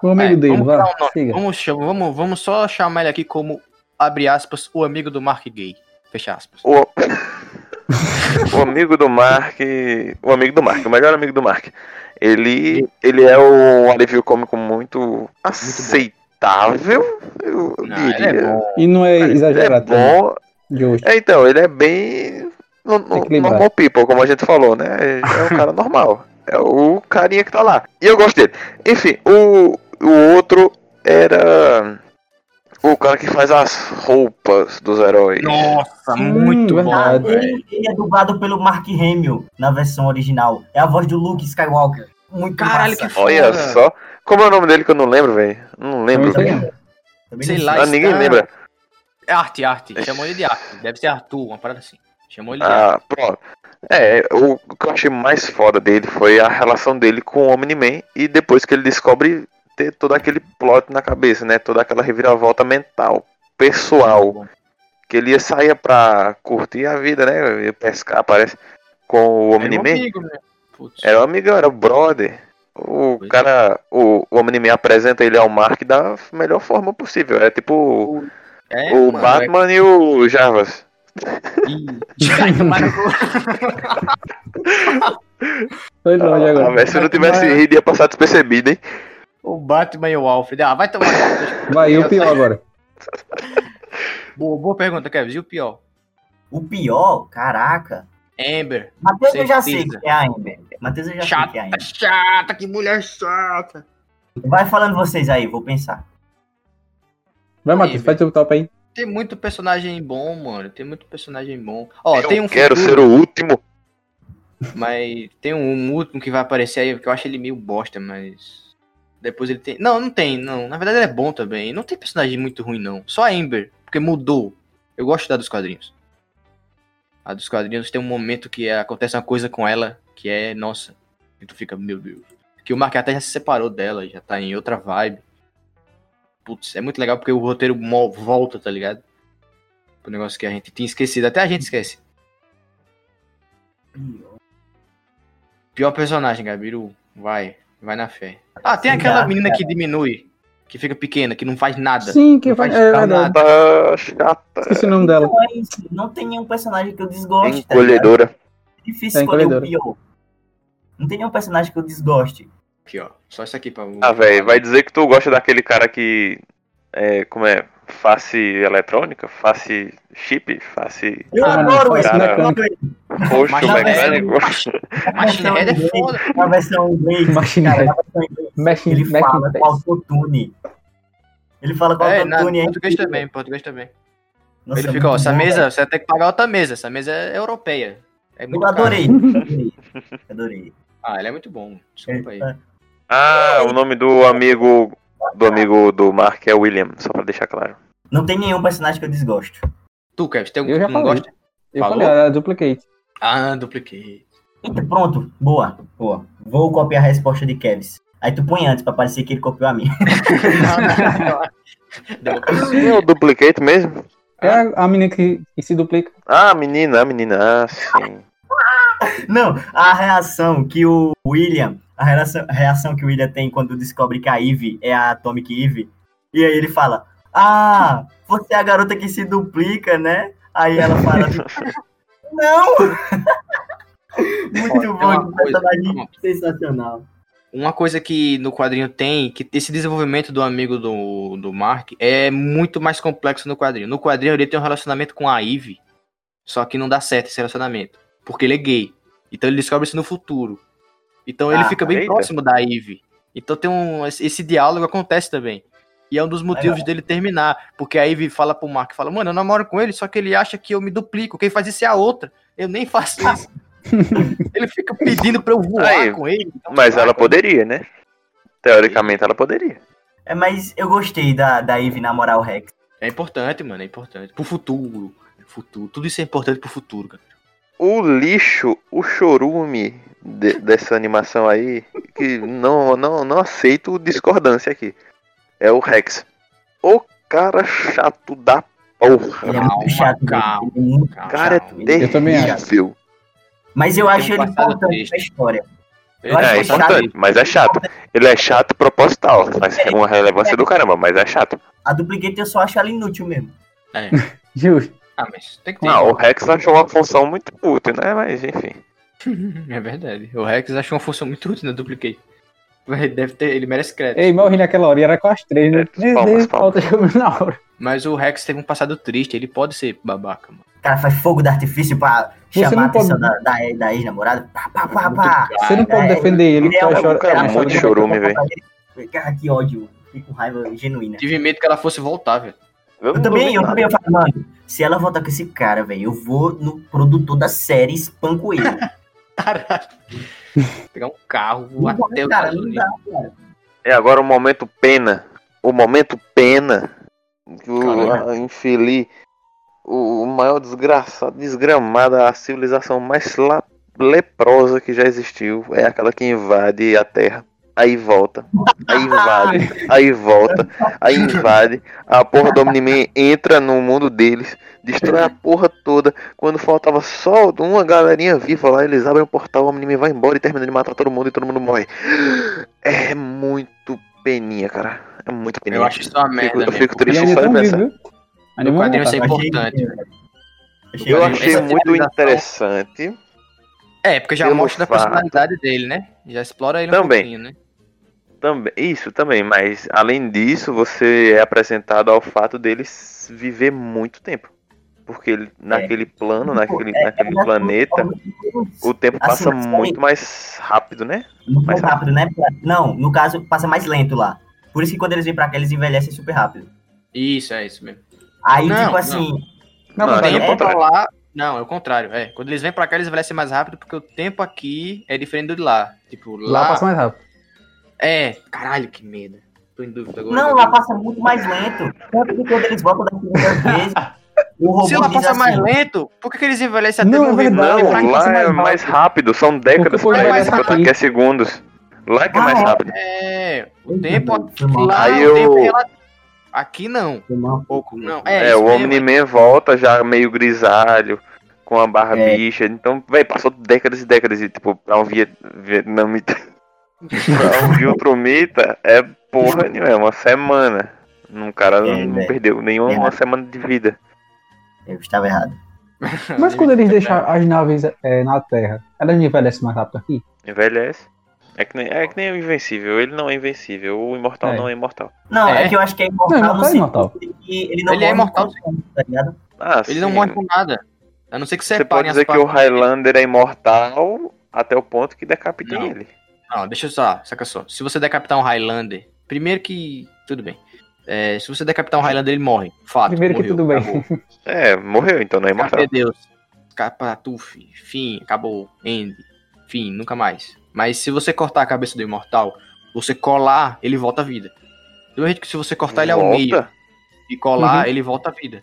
o amigo É, dele, vamos um siga. Vamos, chamar- vamos, vamos só chamar ele aqui como, abre aspas, o amigo do Mark Gay. Fecha aspas. O, o amigo do Mark. O amigo do Mark, o melhor amigo do Mark. Ele, ele é um alívio cômico muito aceitável, eu Não, diria. ele é. E não é é exagerado. também, bom. É, então, ele é bem. no- no-. Normal people, como a gente falou, né? É um cara normal. É o carinha que tá lá. E eu gosto dele. Enfim, o, o outro era. O cara que faz as roupas dos heróis. Nossa, Hum, muito bom, verdade. velho. Ele, ele é dublado pelo Mark Hamill na versão original. É a voz do Luke Skywalker. Muito Caralho, massa. que foda. Olha só. Como é o nome dele que eu não lembro, velho? Não lembro. Também sei. Também Sei lá, Ah, ninguém está- lembra. É arte, arte. Chamou ele de arte. Deve ser Arthur, uma parada assim. Chamou ele de Ah, arte. pronto. É, o que eu achei mais foda dele foi a relação dele com o Omni-Man e depois que ele descobre ter todo aquele plot na cabeça, né? Toda aquela reviravolta mental, pessoal. Que ele ia sair pra curtir a vida, né? Ia pescar, parece, com o Era um Omni-Man. amigo, né? Putz. Era o amigão, era o brother. O Pois é. cara, o, o Omni-Man apresenta ele ao Mark da melhor forma possível. É tipo É, o mano, Batman e o Jarvis. É... Foi longe Ah, agora. velho, se eu não tivesse rido, ia passar despercebido, hein? O Batman e o Alfred. Ah, vai tomar. Vai, e o pior agora? Boa, boa pergunta, Kevin. E o pior? O pior, caraca. Amber. Matheus eu já sei que é a Amber. Matheus eu já sei que é a Chata, Amber. chata, que mulher chata. Vai falando vocês aí, vou pensar. Vai, Matheus, faz teu top aí. Tem muito personagem bom, mano. Tem muito personagem bom. Ó, eu tem um quero futuro, ser o último. Mas tem um último que vai aparecer aí, que eu acho ele meio bosta, mas. Depois ele tem. Não, não tem, não. Na verdade ele é bom também. Não tem personagem muito ruim, não. Só a Amber, porque mudou. Eu gosto da dos quadrinhos. A dos quadrinhos tem um momento que é- acontece uma coisa com ela que é, nossa. E tu fica, meu Deus. Que o Mark até já se separou dela, já tá em outra vibe. Putz, é muito legal porque o roteiro volta, tá ligado? O negócio que a gente tinha esquecido. Até a gente esquece. Pior personagem, Gabiru. Vai. Vai na fé. Ah, tem aquela Dá, menina que diminui. Que fica pequena, que não faz nada. Sim, que Não faz. faz É nada. Tá chata. Esqueci o nome dela. Mas não tem nenhum personagem que eu desgoste. tá? Encolhedora. É difícil É escolher o pior. Não tem nenhum personagem que eu desgoste. Aqui, ó. Só isso aqui pra Ah, velho, vai dizer que tu gosta daquele cara que. É, como é? Face eletrônica? Face chip? Face Eu Ah, adoro eu mecânico. roxo mecânico? Machine Head é inglês- foda. Na versão inglês, Machine Head. ele fala em com autotune. Ele fala com É, autotune, hein? português também, português também. Nossa, ele é fica, ó, essa mesa, você vai ter que pagar outra mesa. Essa mesa é europeia. É muito Eu adorei. Adorei. Adorei. Ah, ele é muito bom. Desculpa aí. Ah, o nome do amigo. Do amigo do Mark é William, só pra deixar claro. Não tem nenhum personagem que eu desgosto. Tu, Kevin, tem algum Eu que já não falei. gosta? Eu Falou? falei, a duplicate. Ah, dupliquei. Eita, pronto. Boa. Boa. Vou copiar a resposta de Kevs. Aí tu põe antes pra parecer que ele copiou a minha. Deu- E o duplicate mesmo? É a, a menina que, que se duplica. Ah, a menina, a menina, ah, sim. Não, a reação que o William, a reação, a reação que o William tem quando descobre que a Eve é a Atomic Eve, e aí ele fala: Ah, você é a garota que se duplica, né? Aí ela fala: Não! Muito bom, uma que coisa, personagem sensacional. Uma coisa que no quadrinho tem, que esse desenvolvimento do amigo do, do Mark é muito mais complexo no quadrinho. No quadrinho ele tem um relacionamento com a Eve Só que não dá certo esse relacionamento. Porque ele é gay. Então ele descobre isso no futuro. Então ele Ah, fica bem eita. próximo da Eve. Então tem um. Esse diálogo acontece também. E é um dos motivos dele terminar. Porque a Ivy fala pro Mark, fala, mano, eu namoro com ele, só que ele acha que eu me duplico. Quem faz isso é a outra. Eu nem faço isso. ele fica pedindo pra eu voar Aí, com ele. então Mas ela poderia, né? Teoricamente ela poderia. É, mas eu gostei da, da Eve namorar o Rex. É importante, mano, é importante. Pro futuro. Futuro. Tudo isso é importante pro futuro, cara. O lixo, o chorume de- dessa animação aí, que não, não, não aceito discordância aqui. É o Rex. O cara chato da porra. Ele é muito chato. calma, é calma. cara é acho. terrível. Mas eu acho tem ele importante pra história. Eu É, é é chato. importante, mas é chato. Ele é chato proposital, mas é uma relevância do caramba, mas é chato. A duplicate eu só acho ela inútil mesmo. É. Justo. Ah, mas tem que ter. Não, o Rex achou uma função muito útil, né? Mas enfim. É verdade. O Rex achou uma função muito útil na Duplicate. Ele deve ter, ele merece crédito. Ei, morri naquela hora e era com as três, né? É, palmas, palmas. falta na hora. Mas o Rex teve um passado triste, ele pode ser babaca, mano. O cara faz fogo de artifício pra Você chamar a não pode- atenção da, da, da ex-namorada. Pá, pá, pá, pá. Você não pode é, defender ele, ele é um- chora- cara mas muito chora- chorume, velho. Cara, que ódio. Fiquei com raiva genuína. Tive medo que ela fosse voltar, velho. Eu não também, eu também. Eu falei, mano, se ela voltar com esse cara, velho, eu vou no produtor da série e espanco ele. Caralho. Pegar um carro até o cara, Unidos. dá, cara. É agora o momento pena. O momento pena. Que o infeliz, o, o maior desgraçado, desgramada, a civilização mais la- leprosa que já existiu é aquela que invade a Terra. Aí volta, aí invade, aí volta, aí invade. A porra do Omni-Man entra no mundo deles, destrói a porra toda. Quando faltava só uma galerinha viva lá, eles abrem o portal, o Omni-Man vai embora e termina de matar todo mundo e todo mundo morre. É muito peninha, cara. É muito peninha. Eu acho isso uma Fico- merda eu mesmo. fico E triste ainda só de pensar. No vão quadrinho isso é importante. Eu achei muito finalização- interessante. É, porque já mostra a personalidade dele, né? Já explora ele um Também. pouquinho, né? Também, isso também, mas além disso, você é apresentado ao fato dele viver muito tempo. Porque ele, naquele plano, naquele, É, naquele é, planeta, o tempo Assim, passa muito mais rápido, né? Muito Mais rápido, né? Não, no caso, passa mais lento lá. Por isso que quando eles vêm pra cá, eles envelhecem super rápido. Isso, é isso mesmo. Aí, Não, tipo não. assim, Não, Não, mas O é pra lá. Não, é o contrário. É. Quando eles vêm pra cá, eles envelhecem mais rápido, porque o tempo aqui é diferente do de lá. Tipo, lá lá. passa mais rápido. É, caralho, que medo. Tô em dúvida agora. não, lá passa muito mais lento. Tanto que quando eles voltam da segunda vez, o Se lá passa assim, mais lento, por que, que eles envelhecem até Não, é morrer? verdade. Não, que lá é mais mais rápido? são décadas pra eles, enquanto aqui é segundos. Lá é que é mais Ah, é? rápido. É, o tempo mal. lá, Aí o tempo eu- rela- Aqui não. Mal. Pouco, não. É, É, o. Omni-Man volta já meio grisalho, com a barra É. bicha. Então, velho, passou décadas e décadas. E, tipo, pra um Viet... vietnamita. pra um Viltrumita é porra nenhuma, é uma semana. Um cara É, não velho. perdeu nenhuma É. uma semana de vida. Eu estava errado. Mas quando eles deixam as naves é, na Terra, elas não envelhecem mais rápido aqui? Envelhece. É que, nem, é que nem o Invencível, ele não é invencível, o Imortal É. não é imortal. Não, é, É? que eu acho que é Não, imortal imortal no é imortal. que ele não Ele é imortal, com- tá ligado? Ah, Ele não sim. morre com nada. A não ser que Você pode dizer que o. Highlander é imortal até o ponto que decapita Não. ele. Não, deixa eu só, saca só. Se você decapitar um Highlander, primeiro que. Tudo bem. É, se você decapitar um Highlander, ele morre. Fato. Primeiro que morreu, tudo bem. acabou. É, morreu, então não é imortal. Cadê Deus? Capatuf, fim, acabou, end, fim, nunca mais. Mas se você cortar a cabeça do imortal, você colar, ele volta à vida. Do jeito que se você cortar ele ao Volta? meio e colar, Uhum. ele volta à vida.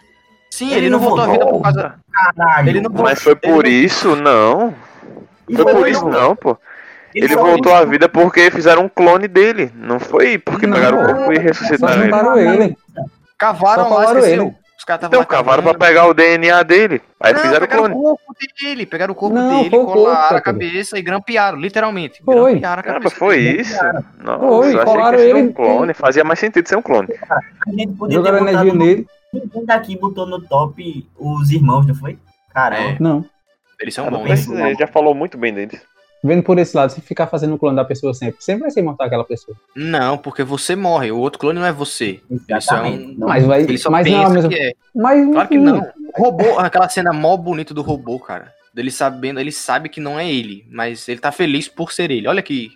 Sim, Ele ele, não não voltou à vida por causa. Caralho. Ele não Mas foi Ele por não- isso, não. Foi Foi, por isso, não. não, pô. Ele só- voltou à vida porque fizeram um clone dele. Não foi porque Não, pegaram o corpo e Só ressuscitaram ele. ele. Cavaram Só lá, esqueceu. ele. Os caras estavam Então lá cavaram pra pegar o DNA dele. Aí Não, fizeram o pegaram clone. o corpo dele, pegaram o corpo Não, dele, foi o corpo, colaram a cara. cabeça e grampearam, literalmente. Foi. Grampearam a Caramba, cabeça foi dele. isso? Nossa, Foi, eu achei que colaram ele um clone. Fazia mais sentido ser um clone. A gente podia ter Jogaram energia no... nele. Ninguém daqui botou no top os irmãos, não foi? Caramba. É. Não. Eles são bons. hein? ele já falou muito bem deles. Vendo por esse lado, se ficar fazendo o clone da pessoa sempre, sempre vai ser imortal aquela pessoa. Não, porque você morre. O outro clone não é você. São. Exatamente. Não, Mas vai. Eles só mas não é que é. Mas Claro que não. O robô, aquela cena mó bonita do robô, cara. Ele sabendo, ele sabe que não é ele, mas ele tá feliz por ser ele. Olha que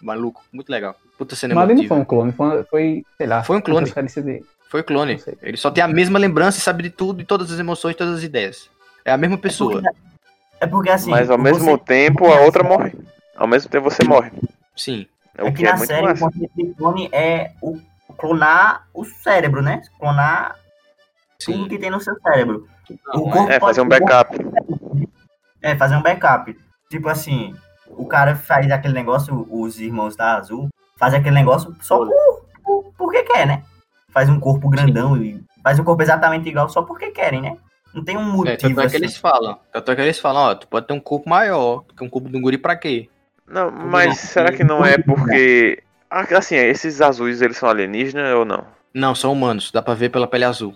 maluco, muito legal. Puta cena Mas ali não foi um clone, foi, foi sei lá. Foi um clone. Foi clone. Ele só tem a mesma lembrança e sabe de tudo, de todas as emoções, todas as ideias. É a mesma pessoa. É porque assim. Mas ao mesmo você- tempo a outra morre. Ao mesmo tempo você morre. Sim. O É que que é na muito série o massa. conceito de clone é o clonar o cérebro, né? Clonar tudo Sim. que tem no seu cérebro. Não, o corpo É, pode- fazer um backup. É, fazer um backup. Tipo assim, o cara faz aquele negócio, os irmãos da Azul, faz aquele negócio só por, por, porque quer, né? Faz um corpo grandão e faz um corpo exatamente igual só porque querem, né? Não tem um É, motivo tanto é que assim. eles falam. Tanto é que eles falam, ó, tu pode ter um corpo maior, que um corpo de um guri pra quê? Não, mas será que não é porque. Ah, Assim, esses azuis eles são alienígenas ou não? Não, são humanos, dá pra ver pela pele azul.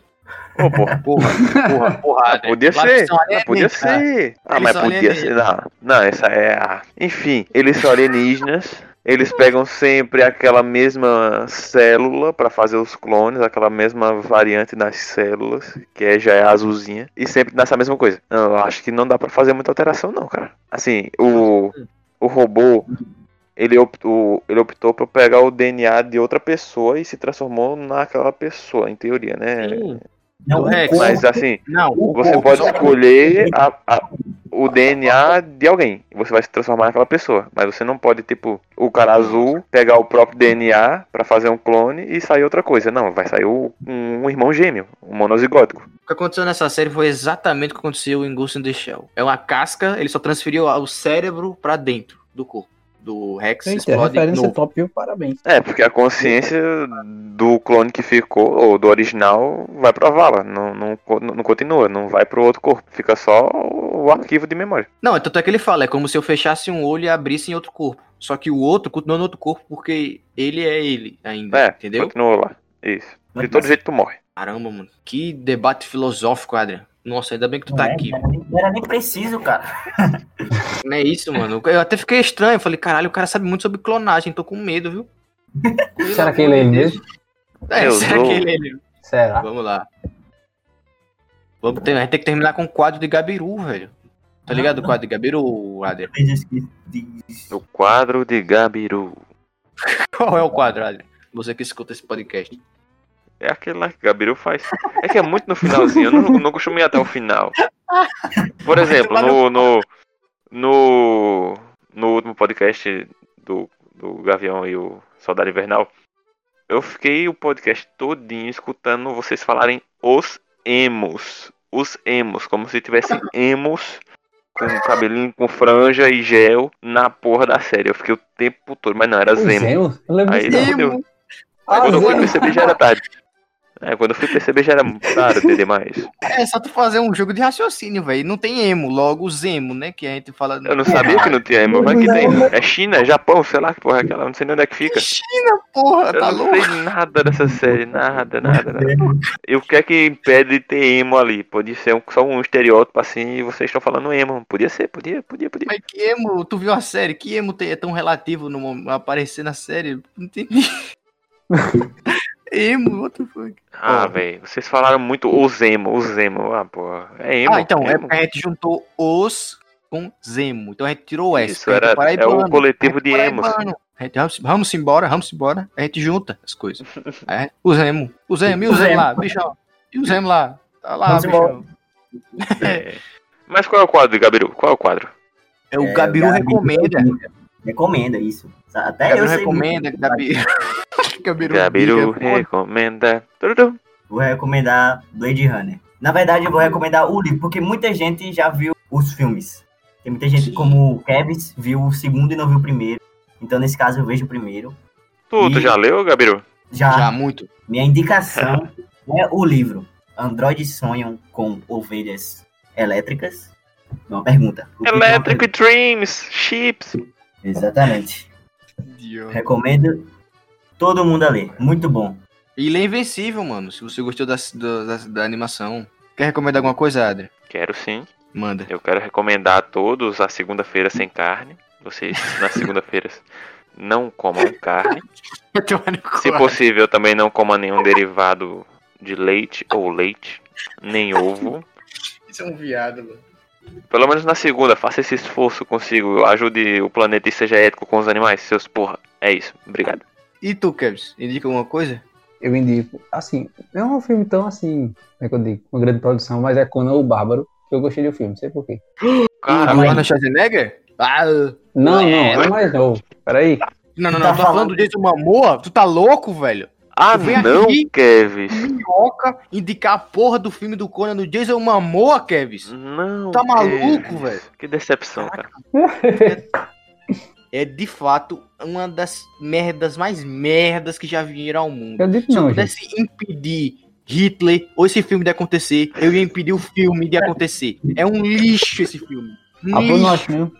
Ô, porra. Porra, porra, porra. Podia Claro que ser, ah, podia ser. Ah, Eles mas podia ser. Não, não, essa é a. Enfim, eles são alienígenas. Eles pegam sempre aquela mesma célula pra fazer os clones, aquela mesma variante das células, que é, já é azulzinha, e sempre nessa mesma coisa. Eu acho que não dá pra fazer muita alteração, não, cara. Assim, o, o robô, ele optou, ele optou por pegar o DNA de outra pessoa e se transformou naquela pessoa, em teoria, né? Sim. Não, do o Rex. corpo- Mas assim, Não, você corpo, pode escolher a- a- o DNA de alguém. Você vai se transformar naquela pessoa. Mas você não pode, tipo, o cara azul pegar o próprio DNA pra fazer um clone e sair outra coisa. Não, vai sair um, um irmão gêmeo, um monozigótico. O que aconteceu nessa série foi exatamente o que aconteceu em Ghost in the Shell. É uma casca, ele só transferiu o cérebro pra dentro do corpo. Do Rex Eita, explode referência novo. top, viu? Parabéns. É, porque a consciência do clone que ficou, ou do original, vai pra vala. Não, não, não continua, não vai pro outro corpo. Fica só o arquivo de memória. Não, tanto é que ele fala, é como se eu fechasse um olho e abrisse em outro corpo. Só que o outro continua no outro corpo porque ele é ele ainda, É, entendeu? continua lá. Isso. De todo jeito tu morre. Caramba, mano. Que debate filosófico, Adrian. Nossa, ainda bem que tu tá é, aqui. Não era nem- preciso, cara. Não é isso, mano. Eu até fiquei estranho. Falei, caralho, o cara sabe muito sobre clonagem. Tô com medo, viu? Será que ele é ele mesmo? É, Eu será que ele é ele? Será? Vamos lá. Vamos ter, a gente tem que terminar com o quadro de Gabiru, velho. Tá ligado o quadro de Gabiru, Adrian? Diz. O quadro de Gabiru. Qual é o quadro, Adrian? Você que escuta esse podcast. É aquele lá que o Gabiru faz. É que é muito no finalzinho, eu não, não costumo ir até o final. Por exemplo, no, no, no, no último podcast do, do Gavião e o Soldado Invernal, eu fiquei o podcast todinho escutando vocês falarem os emos. Os emos, como se tivessem emos com cabelinho com franja e gel na porra da série. Eu fiquei o tempo todo, mas não, era Os Zemo. Eu lembro Aí. Ah, Quando eu fui Zemo. perceber já era tarde. É, quando eu fui perceber já era tarde demais. É só tu fazer um jogo de raciocínio, velho. Não tem emo, logo Zemo, né? Que a gente fala. Eu não sabia que não tinha emo, mas que tem. É China, é Japão, sei lá que porra é aquela, não sei nem onde é que fica. China, porra, Eu tá não louco? sei nada dessa série, nada, nada, nada. E o que é que impede de ter emo ali? Podia ser um- só um estereótipo assim e vocês estão falando emo. Podia ser, podia, podia, podia. Mas que emo, tu viu a série? Que emo é tão relativo no aparecer na série? Não entendi. emo, what the fuck? Ah, velho, vocês falaram muito os emo, os emo. Ah, porra. É emo. ah, então, é emo. porque a gente juntou os com Zemo. Então a gente tirou o S. Isso, era- é é o coletivo de é emos. gente, vamos, embora, vamos embora. A gente junta as coisas. É, o Zemo. O Zemo, e o O Zemo lá, bichão. E o Zemo lá. Tá lá, bichão. É. Mas qual é o quadro, Gabiru? Qual é o quadro? É, o É, Gabiru Gabiru recomenda. Recomenda isso. Até Gabiru eu sei recomenda, muito. Gabiru. Gabiru, Gabiru recomenda. Tudu. Vou recomendar Blade Runner. Na verdade, eu vou recomendar o livro, porque muita gente já viu os filmes. Tem muita gente, Sim. como o Kevin, viu o segundo e não viu o primeiro. Então, nesse caso, eu vejo o primeiro. Tu, tu E- já leu, Gabiru? Já, Já, muito. minha indicação é o livro Androides Sonham com Ovelhas Elétricas. Uma pergunta. É uma Electric Dreams, Chips. pergunta? Recomendo todo mundo a ler. Muito bom. E ele é invencível, mano. Se você gostou da, da, da- animação. Quer recomendar alguma coisa, Adri? Quero sim. Manda. Eu quero recomendar a todos a segunda-feira sem carne. Vocês, nas segunda-feiras, não comam carne. Se possível, também não coma nenhum derivado de leite ou leite, nem ovo. Você é um viado, mano. Pelo menos na segunda, faça esse esforço consigo. Ajude o planeta e seja ético com os animais, seus porra. É isso. Obrigado. E tu, Kevs, indica alguma coisa? Eu indico, assim, não é um filme tão assim, como é que eu digo, uma grande produção, mas é Conan o Bárbaro, que eu gostei do filme, não sei porquê. Cara, Arnold Schwarzenegger? Ah, Não, não, É. é mais novo. Peraí. não, não, não, tá tá falando do Jason Momoa? Tu tá louco, velho? Ah, não, aqui. Kevis. Minhoca indicar a porra do filme do Conan no Jason Momoa, Kevs. Não. Tá maluco, Kevis. velho? Que decepção, cara. É de fato uma das merdas mais merdas que já vieram ao mundo. Eu digo Se eu não, gente. pudesse impedir Hitler ou esse filme de acontecer, eu ia impedir o filme de acontecer. É um lixo esse filme. Ah, Lixo. nosso mesmo.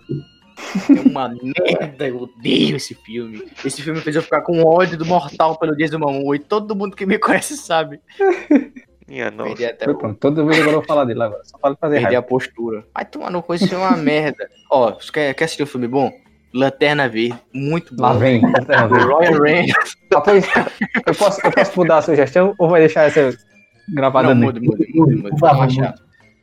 É uma merda, eu odeio esse filme. Esse filme fez eu ficar com ódio do mortal pelo Jason Momoa e todo mundo que me conhece sabe. Minha nossa. Perdi até Foi o pronto. Todo mundo agora eu vou falar dele agora. Só fala fazer Perder raiva. a postura. Vai tomar no cu, isso é uma merda. Ó, você quer, quer assistir um filme bom? Lanterna Verde, muito bom. Lá vem. Lanterna Verde. Ryan Reynolds. Rapaz, eu posso, eu posso mudar a sugestão ou vai deixar essa gravada Não, muda, muda, muda, muda. Chato.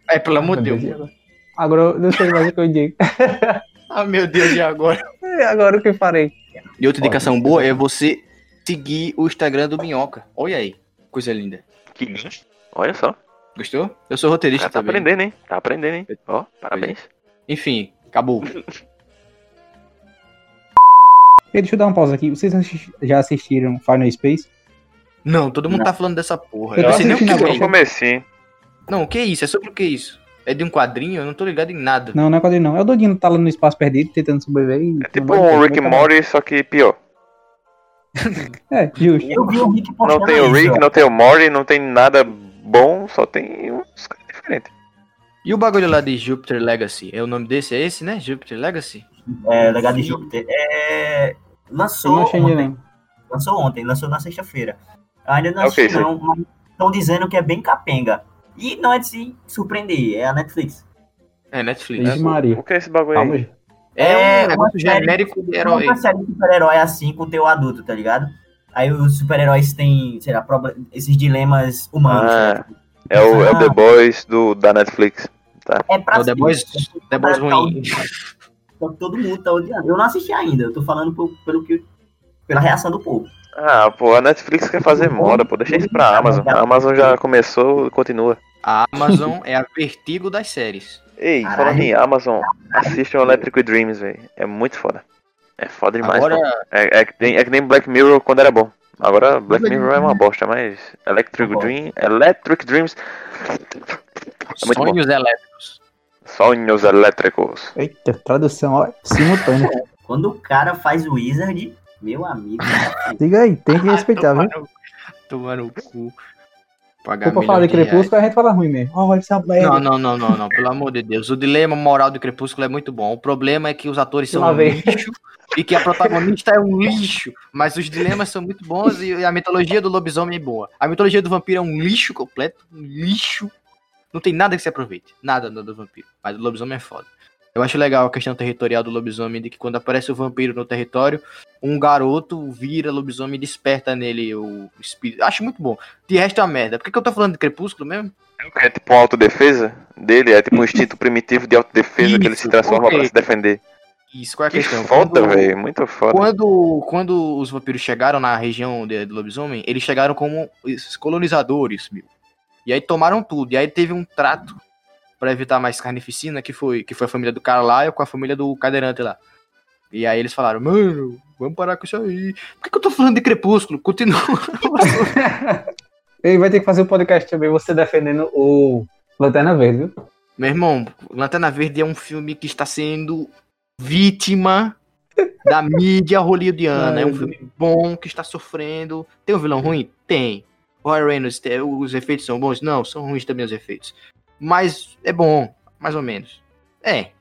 É, pelo amor de. Deus. Agora eu não sei mais o que eu digo. Ah, meu Deus, e agora? É, Agora o que eu farei? E outra indicação boa é você seguir o Instagram do Minhoca. Olha aí, coisa linda. Que lindo. Olha só. Gostou? Eu sou O roteirista tá também. aprendendo, hein? Tá aprendendo, hein? Ó, parabéns. Enfim, acabou. E deixa eu dar uma pausa aqui. Vocês assisti- já assistiram Final Space? Não, todo mundo tá falando dessa porra. Eu Eu não sei nem o que é. Não, o que é isso? É sobre o que é isso? É de um quadrinho? Eu não tô ligado em nada. Não, não é quadrinho não. É o Dodinho que tá lá no espaço perdido, tentando sobreviver e... É tipo um Rick and Morty, só que pior. É, justo. Eu vi o Rick Não tem o Rick, não tem o Morty, não tem nada bom, só tem uns caras diferentes. E o bagulho lá de Jupiter Legacy? É o nome desse? É esse, né? Jupiter Legacy? É, Legado de Júpiter. É, lançou ontem. Lançou ontem, lançou na sexta-feira. Eu ainda não É o que assisti, isso aí? não, mas estão dizendo que é bem capenga. E não é de se surpreender, é a Netflix. É Netflix. Vixe Maria. O que é esse bagulho Calma aí? É, É um negócio genérico de É herói. uma série de super-herói assim com o teu adulto, tá ligado? Aí os super-heróis têm, sei lá, esses dilemas humanos. Ah, né? É o, é o Ah. The Boys do, da Netflix. É pra É o The Boys, é The Boys ruim. Só que todo mundo tá odiando. Eu não assisti ainda, eu tô falando por- pelo que, pela reação do povo. Ah, pô, a Netflix quer fazer moda, pô. Deixa isso pra Amazon. A Amazon já começou e continua. A Amazon é a vertigo das séries. Ei, Caralho. falando em Amazon, assistam Electric Dreams, velho. É muito foda. É foda demais. Agora. É, é, que nem, é que nem Black Mirror quando era bom. Agora Black Mirror é uma bosta, mas Electric Tá bom. Dream, Electric Dreams, É muito bom. sonhos elétricos. sonhos elétricos. Eita, tradução, ó, simultânea. Quando o cara faz o Wizard, meu amigo. Diga aí, tem que respeitar, viu? Tomar no- cu. Se Pagar for pra falar de. Crepúsculo, a gente fala ruim mesmo. Olha essa Não, merda. não, não, não, não, pelo amor de Deus. O dilema moral do Crepúsculo é muito bom. O problema é que os atores são um lixo e que a protagonista é um lixo. Mas os dilemas são muito bons e a mitologia do lobisomem é boa. A mitologia do vampiro é um lixo completo, um lixo. Não tem nada que se aproveite. Nada do vampiro. Mas o lobisomem é foda. Eu acho legal a questão territorial do lobisomem, de que quando aparece o vampiro no território, um garoto vira lobisomem e desperta nele o espírito. Acho muito bom. De resto é uma merda. Por que, que eu tô falando de Crepúsculo mesmo? É tipo uma autodefesa dele, é tipo um instinto primitivo de autodefesa que ele se Isso, transforma ok. pra se defender. Isso, qual é a Que questão? foda, velho, muito foda. Quando, quando os vampiros chegaram na região de, do lobisomem, eles chegaram como colonizadores, meu. E aí tomaram tudo. E aí teve um trato pra evitar mais carnificina, que foi, que foi a família do Carlyle com a família do cadeirante lá. E aí eles falaram, mano, vamos parar com isso aí. Por que, que eu tô falando de crepúsculo? Continua. Ele vai ter que fazer o podcast também, você defendendo o Lanterna Verde, viu? Meu irmão, Lanterna Verde é um filme que está sendo vítima da mídia hollywoodiana. É um filme bom que está sofrendo. Tem um vilão ruim? Tem. Roy Reynolds, tem- os efeitos são bons? Não, são ruins também os efeitos. Mas é bom, mais ou menos. É.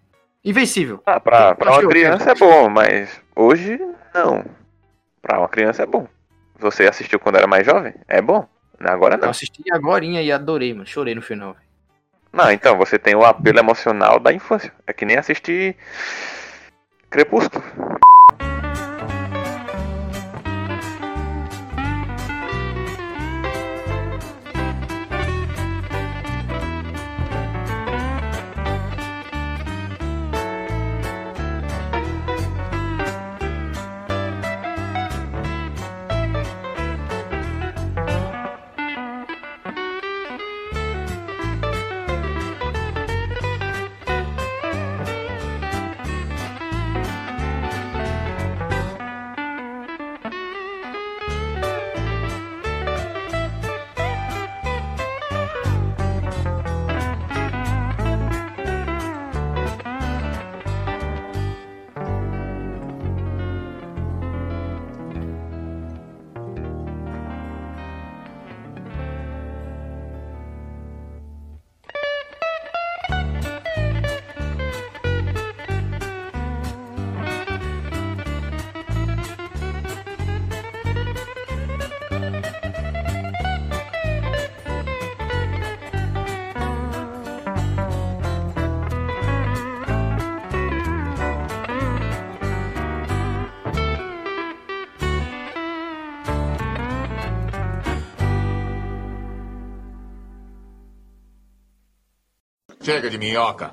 Invencível. Ah, pra, pra uma eu criança é bom, mas hoje não. Pra uma criança é bom. Você assistiu quando era mais jovem? É bom. Agora Eu não. assisti agora e adorei, mano. Chorei no final. Não, então você tem o apelo emocional da infância. É que nem assistir Crepúsculo. Minhoca.